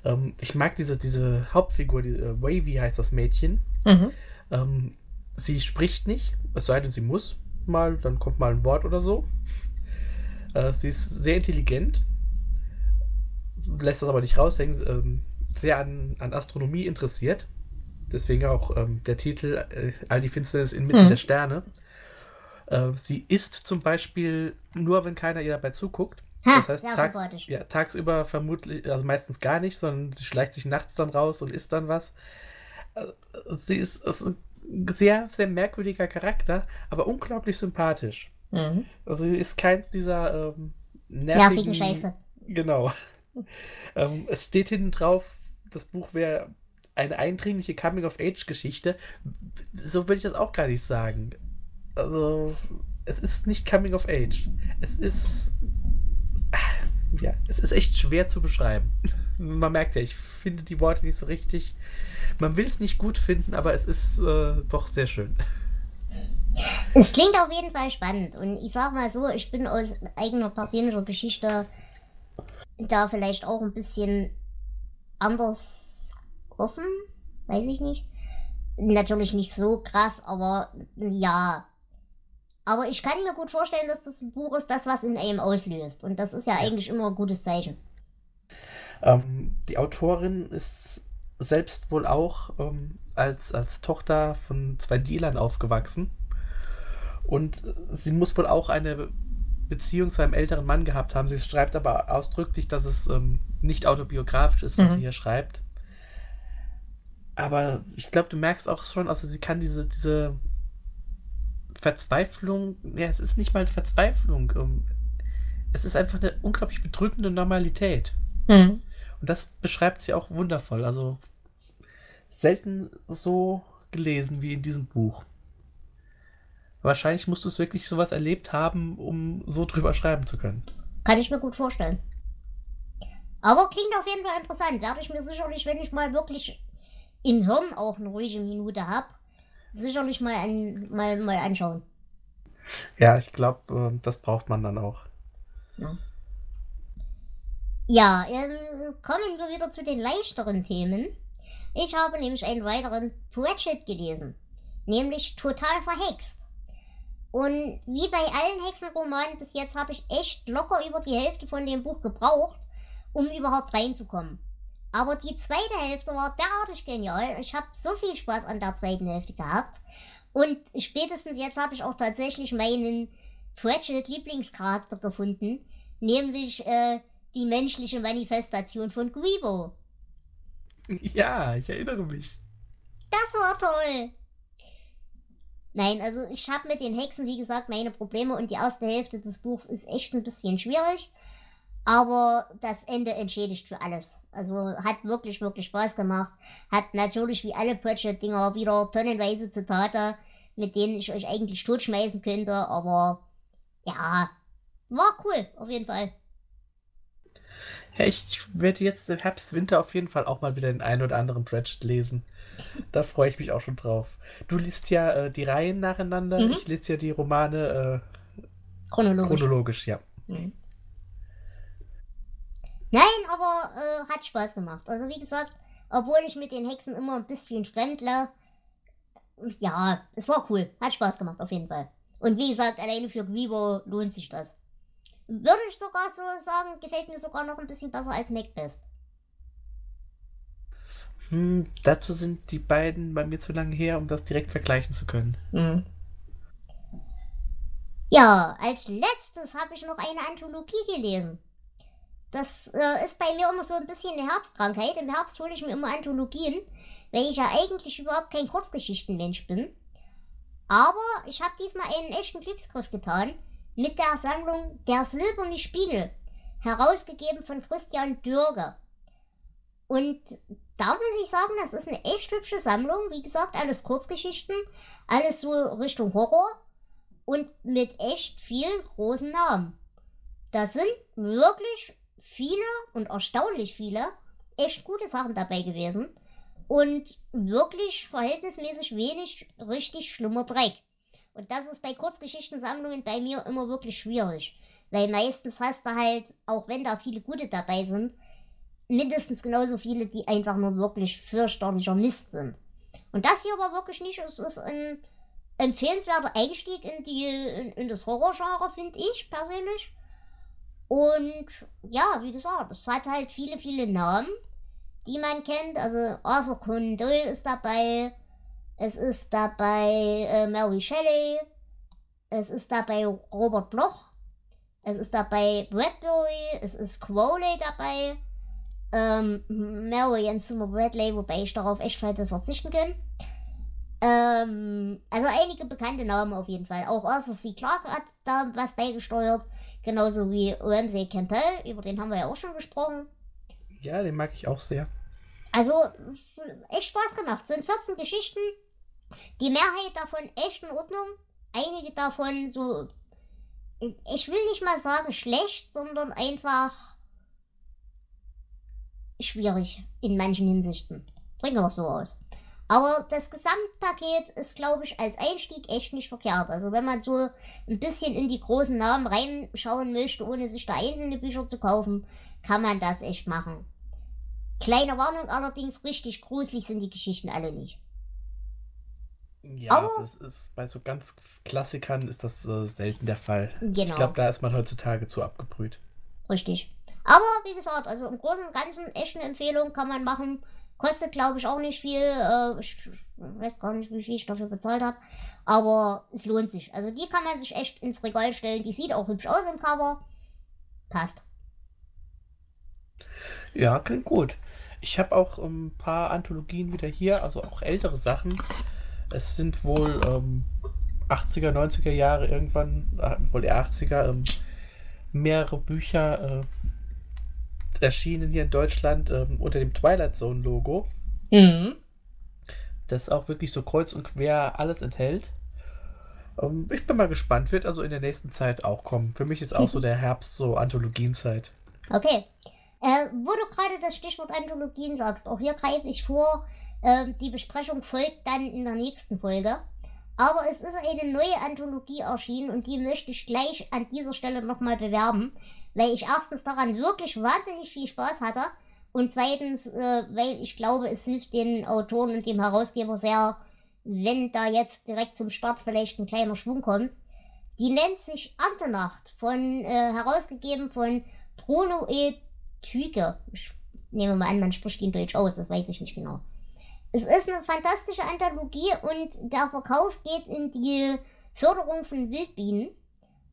Ähm, ich mag diese, diese Hauptfigur, die, äh, Wavy heißt das Mädchen. Mhm. Ähm, sie spricht nicht, es sei denn, sie muss mal, dann kommt mal ein Wort oder so. Äh, sie ist sehr intelligent lässt das aber nicht raushängen, ähm, sehr an, an Astronomie interessiert. Deswegen auch ähm, der Titel äh, All die Finsternis inmitten mhm. der Sterne. Äh, sie isst zum Beispiel nur, wenn keiner ihr dabei zuguckt. Ha, das heißt, tags, ja, tagsüber vermutlich, also meistens gar nicht, sondern sie schleicht sich nachts dann raus und isst dann was. Äh, sie ist, ist ein sehr, sehr merkwürdiger Charakter, aber unglaublich sympathisch. Mhm. Also sie ist keins dieser ähm, nervigen... Nervigen Scheiße. Genau. ähm, es steht hinten drauf, das Buch wäre eine eindringliche Coming-of-Age-Geschichte. So würde ich das auch gar nicht sagen. Also, es ist nicht Coming-of-Age. Es ist. Ja, es ist echt schwer zu beschreiben. Man merkt ja, ich finde die Worte nicht so richtig. Man will es nicht gut finden, aber es ist äh, doch sehr schön. Es klingt auf jeden Fall spannend. Und ich sag mal so, ich bin aus eigener persönlicher Geschichte da vielleicht auch ein bisschen anders offen. Weiß ich nicht. Natürlich nicht so krass, aber ja. Aber ich kann mir gut vorstellen, dass das Buch ist das, was in einem auslöst. Und das ist ja, ja. eigentlich immer ein gutes Zeichen. Ähm, die Autorin ist selbst wohl auch ähm, als, als Tochter von zwei Dealern aufgewachsen. Und sie muss wohl auch eine Beziehung zu einem älteren Mann gehabt haben. Sie schreibt aber ausdrücklich, dass es ähm, nicht autobiografisch ist, was mhm. sie hier schreibt. Aber ich glaube, du merkst auch schon, also sie kann diese, diese Verzweiflung, ja, es ist nicht mal Verzweiflung. Ähm, es ist einfach eine unglaublich bedrückende Normalität. Mhm. Und das beschreibt sie auch wundervoll. Also selten so gelesen wie in diesem Buch. Wahrscheinlich musst du es wirklich sowas erlebt haben, um so drüber schreiben zu können. Kann ich mir gut vorstellen. Aber klingt auf jeden Fall interessant. Werde ich mir sicherlich, wenn ich mal wirklich im Hirn auch eine ruhige Minute habe, sicherlich mal, ein, mal, mal anschauen. Ja, ich glaube, äh, das braucht man dann auch. Ja, ja ähm, kommen wir wieder zu den leichteren Themen. Ich habe nämlich einen weiteren Pratchett gelesen, nämlich Total Verhext. Und wie bei allen Hexenromanen bis jetzt habe ich echt locker über die Hälfte von dem Buch gebraucht, um überhaupt reinzukommen. Aber die zweite Hälfte war derartig genial. Ich habe so viel Spaß an der zweiten Hälfte gehabt. Und spätestens jetzt habe ich auch tatsächlich meinen Pratchett-Lieblingscharakter gefunden, nämlich äh, die menschliche Manifestation von Guibo. Ja, ich erinnere mich. Das war toll. Nein, also ich habe mit den Hexen, wie gesagt, meine Probleme und die erste Hälfte des Buchs ist echt ein bisschen schwierig. Aber das Ende entschädigt für alles. Also hat wirklich, wirklich Spaß gemacht. Hat natürlich wie alle Pratchett-Dinger wieder tonnenweise Zitate, mit denen ich euch eigentlich totschmeißen könnte. Aber ja, war cool, auf jeden Fall. Ja, ich werde jetzt im Herbst, Winter auf jeden Fall auch mal wieder den einen oder anderen Pratchett lesen. Da freue ich mich auch schon drauf. Du liest ja äh, die Reihen nacheinander. Mhm. Ich lese ja die Romane äh, chronologisch. chronologisch. ja. Mhm. Nein, aber äh, hat Spaß gemacht. Also wie gesagt, obwohl ich mit den Hexen immer ein bisschen fremdler, ja, es war cool. Hat Spaß gemacht, auf jeden Fall. Und wie gesagt, alleine für Gribo lohnt sich das. Würde ich sogar so sagen, gefällt mir sogar noch ein bisschen besser als Macbeth. Hm, dazu sind die beiden bei mir zu lange her, um das direkt vergleichen zu können. Mhm. Ja, als letztes habe ich noch eine Anthologie gelesen. Das äh, ist bei mir immer so ein bisschen eine Herbstkrankheit. Im Herbst hole ich mir immer Anthologien, weil ich ja eigentlich überhaupt kein Kurzgeschichtenmensch bin. Aber ich habe diesmal einen echten Glücksgriff getan mit der Sammlung Der Silberne Spiegel, herausgegeben von Christian Dürger. Und da muss ich sagen, das ist eine echt hübsche Sammlung. Wie gesagt, alles Kurzgeschichten, alles so Richtung Horror und mit echt vielen großen Namen. Da sind wirklich viele und erstaunlich viele echt gute Sachen dabei gewesen und wirklich verhältnismäßig wenig richtig schlimmer Dreck. Und das ist bei Kurzgeschichtensammlungen bei mir immer wirklich schwierig. Weil meistens hast du halt, auch wenn da viele gute dabei sind, mindestens genauso viele, die einfach nur wirklich fürchterlicher Mist sind. Und das hier war wirklich nicht. Es ist ein empfehlenswerter Einstieg in, die, in, in das Horrorgenre, finde ich persönlich. Und ja, wie gesagt, es hat halt viele, viele Namen, die man kennt. Also Arthur Conan Doyle ist dabei. Es ist dabei äh, Mary Shelley. Es ist dabei Robert Bloch. Es ist dabei Bradbury. Es ist Crowley dabei. Ähm, Mary und Zimmer Bradley, wobei ich darauf echt hätte verzichten können. Ähm, also einige bekannte Namen auf jeden Fall. Auch Arthur C. Clarke hat da was beigesteuert. Genauso wie Ramsey Campbell, über den haben wir ja auch schon gesprochen. Ja, den mag ich auch sehr. Also, echt Spaß gemacht. Sind 14 Geschichten. Die Mehrheit davon echt in Ordnung. Einige davon so, ich will nicht mal sagen schlecht, sondern einfach schwierig in manchen Hinsichten. Drücken wir es so aus. Aber das Gesamtpaket ist, glaube ich, als Einstieg echt nicht verkehrt. Also wenn man so ein bisschen in die großen Namen reinschauen möchte, ohne sich da einzelne Bücher zu kaufen, kann man das echt machen. Kleine Warnung allerdings, richtig gruselig sind die Geschichten alle nicht. Ja, aber das ist bei so ganz Klassikern ist das äh, selten der Fall. Genau. Ich glaube, da ist man heutzutage zu abgebrüht. Richtig. Aber wie gesagt, also im Großen und Ganzen echt eine Empfehlung kann man machen. Kostet, glaube ich, auch nicht viel. Äh, ich weiß gar nicht, wie viel ich dafür bezahlt habe. Aber es lohnt sich. Also die kann man sich echt ins Regal stellen. Die sieht auch hübsch aus im Cover. Passt. Ja, klingt gut. Ich habe auch ein paar Anthologien wieder hier, also auch ältere Sachen. Es sind wohl ähm, 80er, 90er Jahre irgendwann, äh, wohl eher 80er, ähm, mehrere Bücher äh, erschienen hier in Deutschland ähm, unter dem Twilight Zone Logo. Mhm. Das auch wirklich so kreuz und quer alles enthält. Ähm, ich bin mal gespannt, wird also in der nächsten Zeit auch kommen. Für mich ist auch so der Herbst so Anthologienzeit. Okay. Äh, wo du gerade das Stichwort Anthologien sagst, auch hier greife ich vor, äh, die Besprechung folgt dann in der nächsten Folge. Aber es ist eine neue Anthologie erschienen und die möchte ich gleich an dieser Stelle nochmal bewerben, weil ich erstens daran wirklich wahnsinnig viel Spaß hatte und zweitens, äh, weil ich glaube, es hilft den Autoren und dem Herausgeber sehr, wenn da jetzt direkt zum Start vielleicht ein kleiner Schwung kommt. Die nennt sich Antenacht, von, äh, herausgegeben von Bruno E. Tüge. Ich nehme mal an, man spricht ihn Deutsch aus, das weiß ich nicht genau. Es ist eine fantastische Anthologie und der Verkauf geht in die Förderung von Wildbienen.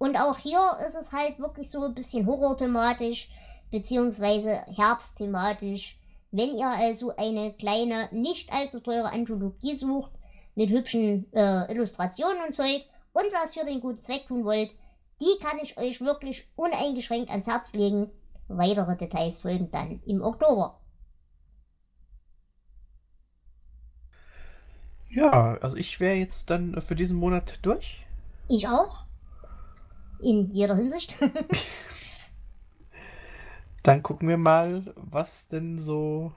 Und auch hier ist es halt wirklich so ein bisschen horrorthematisch, beziehungsweise herbstthematisch. Wenn ihr also eine kleine, nicht allzu teure Anthologie sucht, mit hübschen äh, Illustrationen und Zeug und was für den guten Zweck tun wollt, die kann ich euch wirklich uneingeschränkt ans Herz legen. Weitere Details folgen dann im Oktober. Ja, also ich wäre jetzt dann für diesen Monat durch. Ich auch. In jeder Hinsicht. dann gucken wir mal, was denn so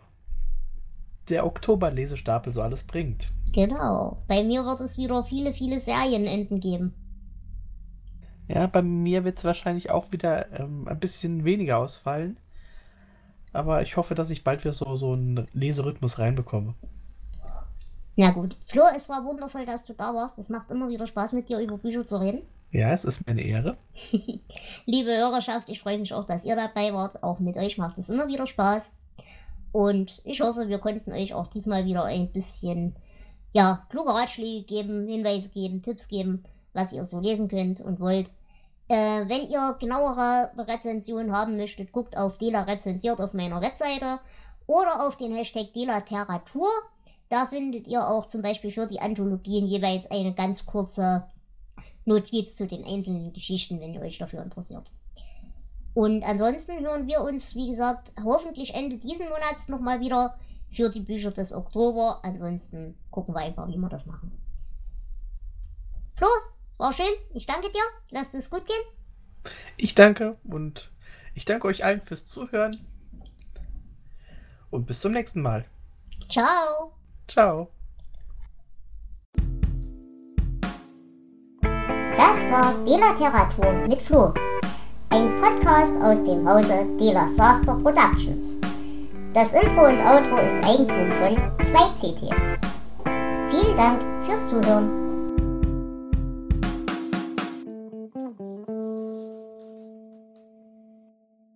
der Oktober-Lesestapel so alles bringt. Genau. Bei mir wird es wieder viele, viele Serienenden geben. Ja, bei mir wird es wahrscheinlich auch wieder ähm, ein bisschen weniger ausfallen. Aber ich hoffe, dass ich bald wieder so, so einen Leserhythmus reinbekomme. Ja gut. Flo, es war wundervoll, dass du da warst. Es macht immer wieder Spaß, mit dir über Bücher zu reden. Ja, es ist mir eine Ehre. Liebe Hörerschaft, ich freue mich auch, dass ihr dabei wart. Auch mit euch macht es immer wieder Spaß. Und ich hoffe, wir konnten euch auch diesmal wieder ein bisschen ja, kluge Ratschläge geben, Hinweise geben, Tipps geben, was ihr so lesen könnt und wollt. Äh, wenn ihr genauere Rezensionen haben möchtet, guckt auf Dela rezensiert auf meiner Webseite oder auf den Hashtag Delateratur. Da findet ihr auch zum Beispiel für die Anthologien jeweils eine ganz kurze Notiz zu den einzelnen Geschichten, wenn ihr euch dafür interessiert. Und ansonsten hören wir uns, wie gesagt, hoffentlich Ende diesen Monats nochmal wieder für die Bücher des Oktober. Ansonsten gucken wir einfach, wie wir das machen. Flo, war schön. Ich danke dir. Lasst es gut gehen. Ich danke und ich danke euch allen fürs Zuhören. Und bis zum nächsten Mal. Ciao. Ciao. Das war Delateratur mit Flo. Ein Podcast aus dem Hause Dela Saster Productions. Das Intro und Outro ist Eigentum von 2CT. Vielen Dank fürs Zuhören.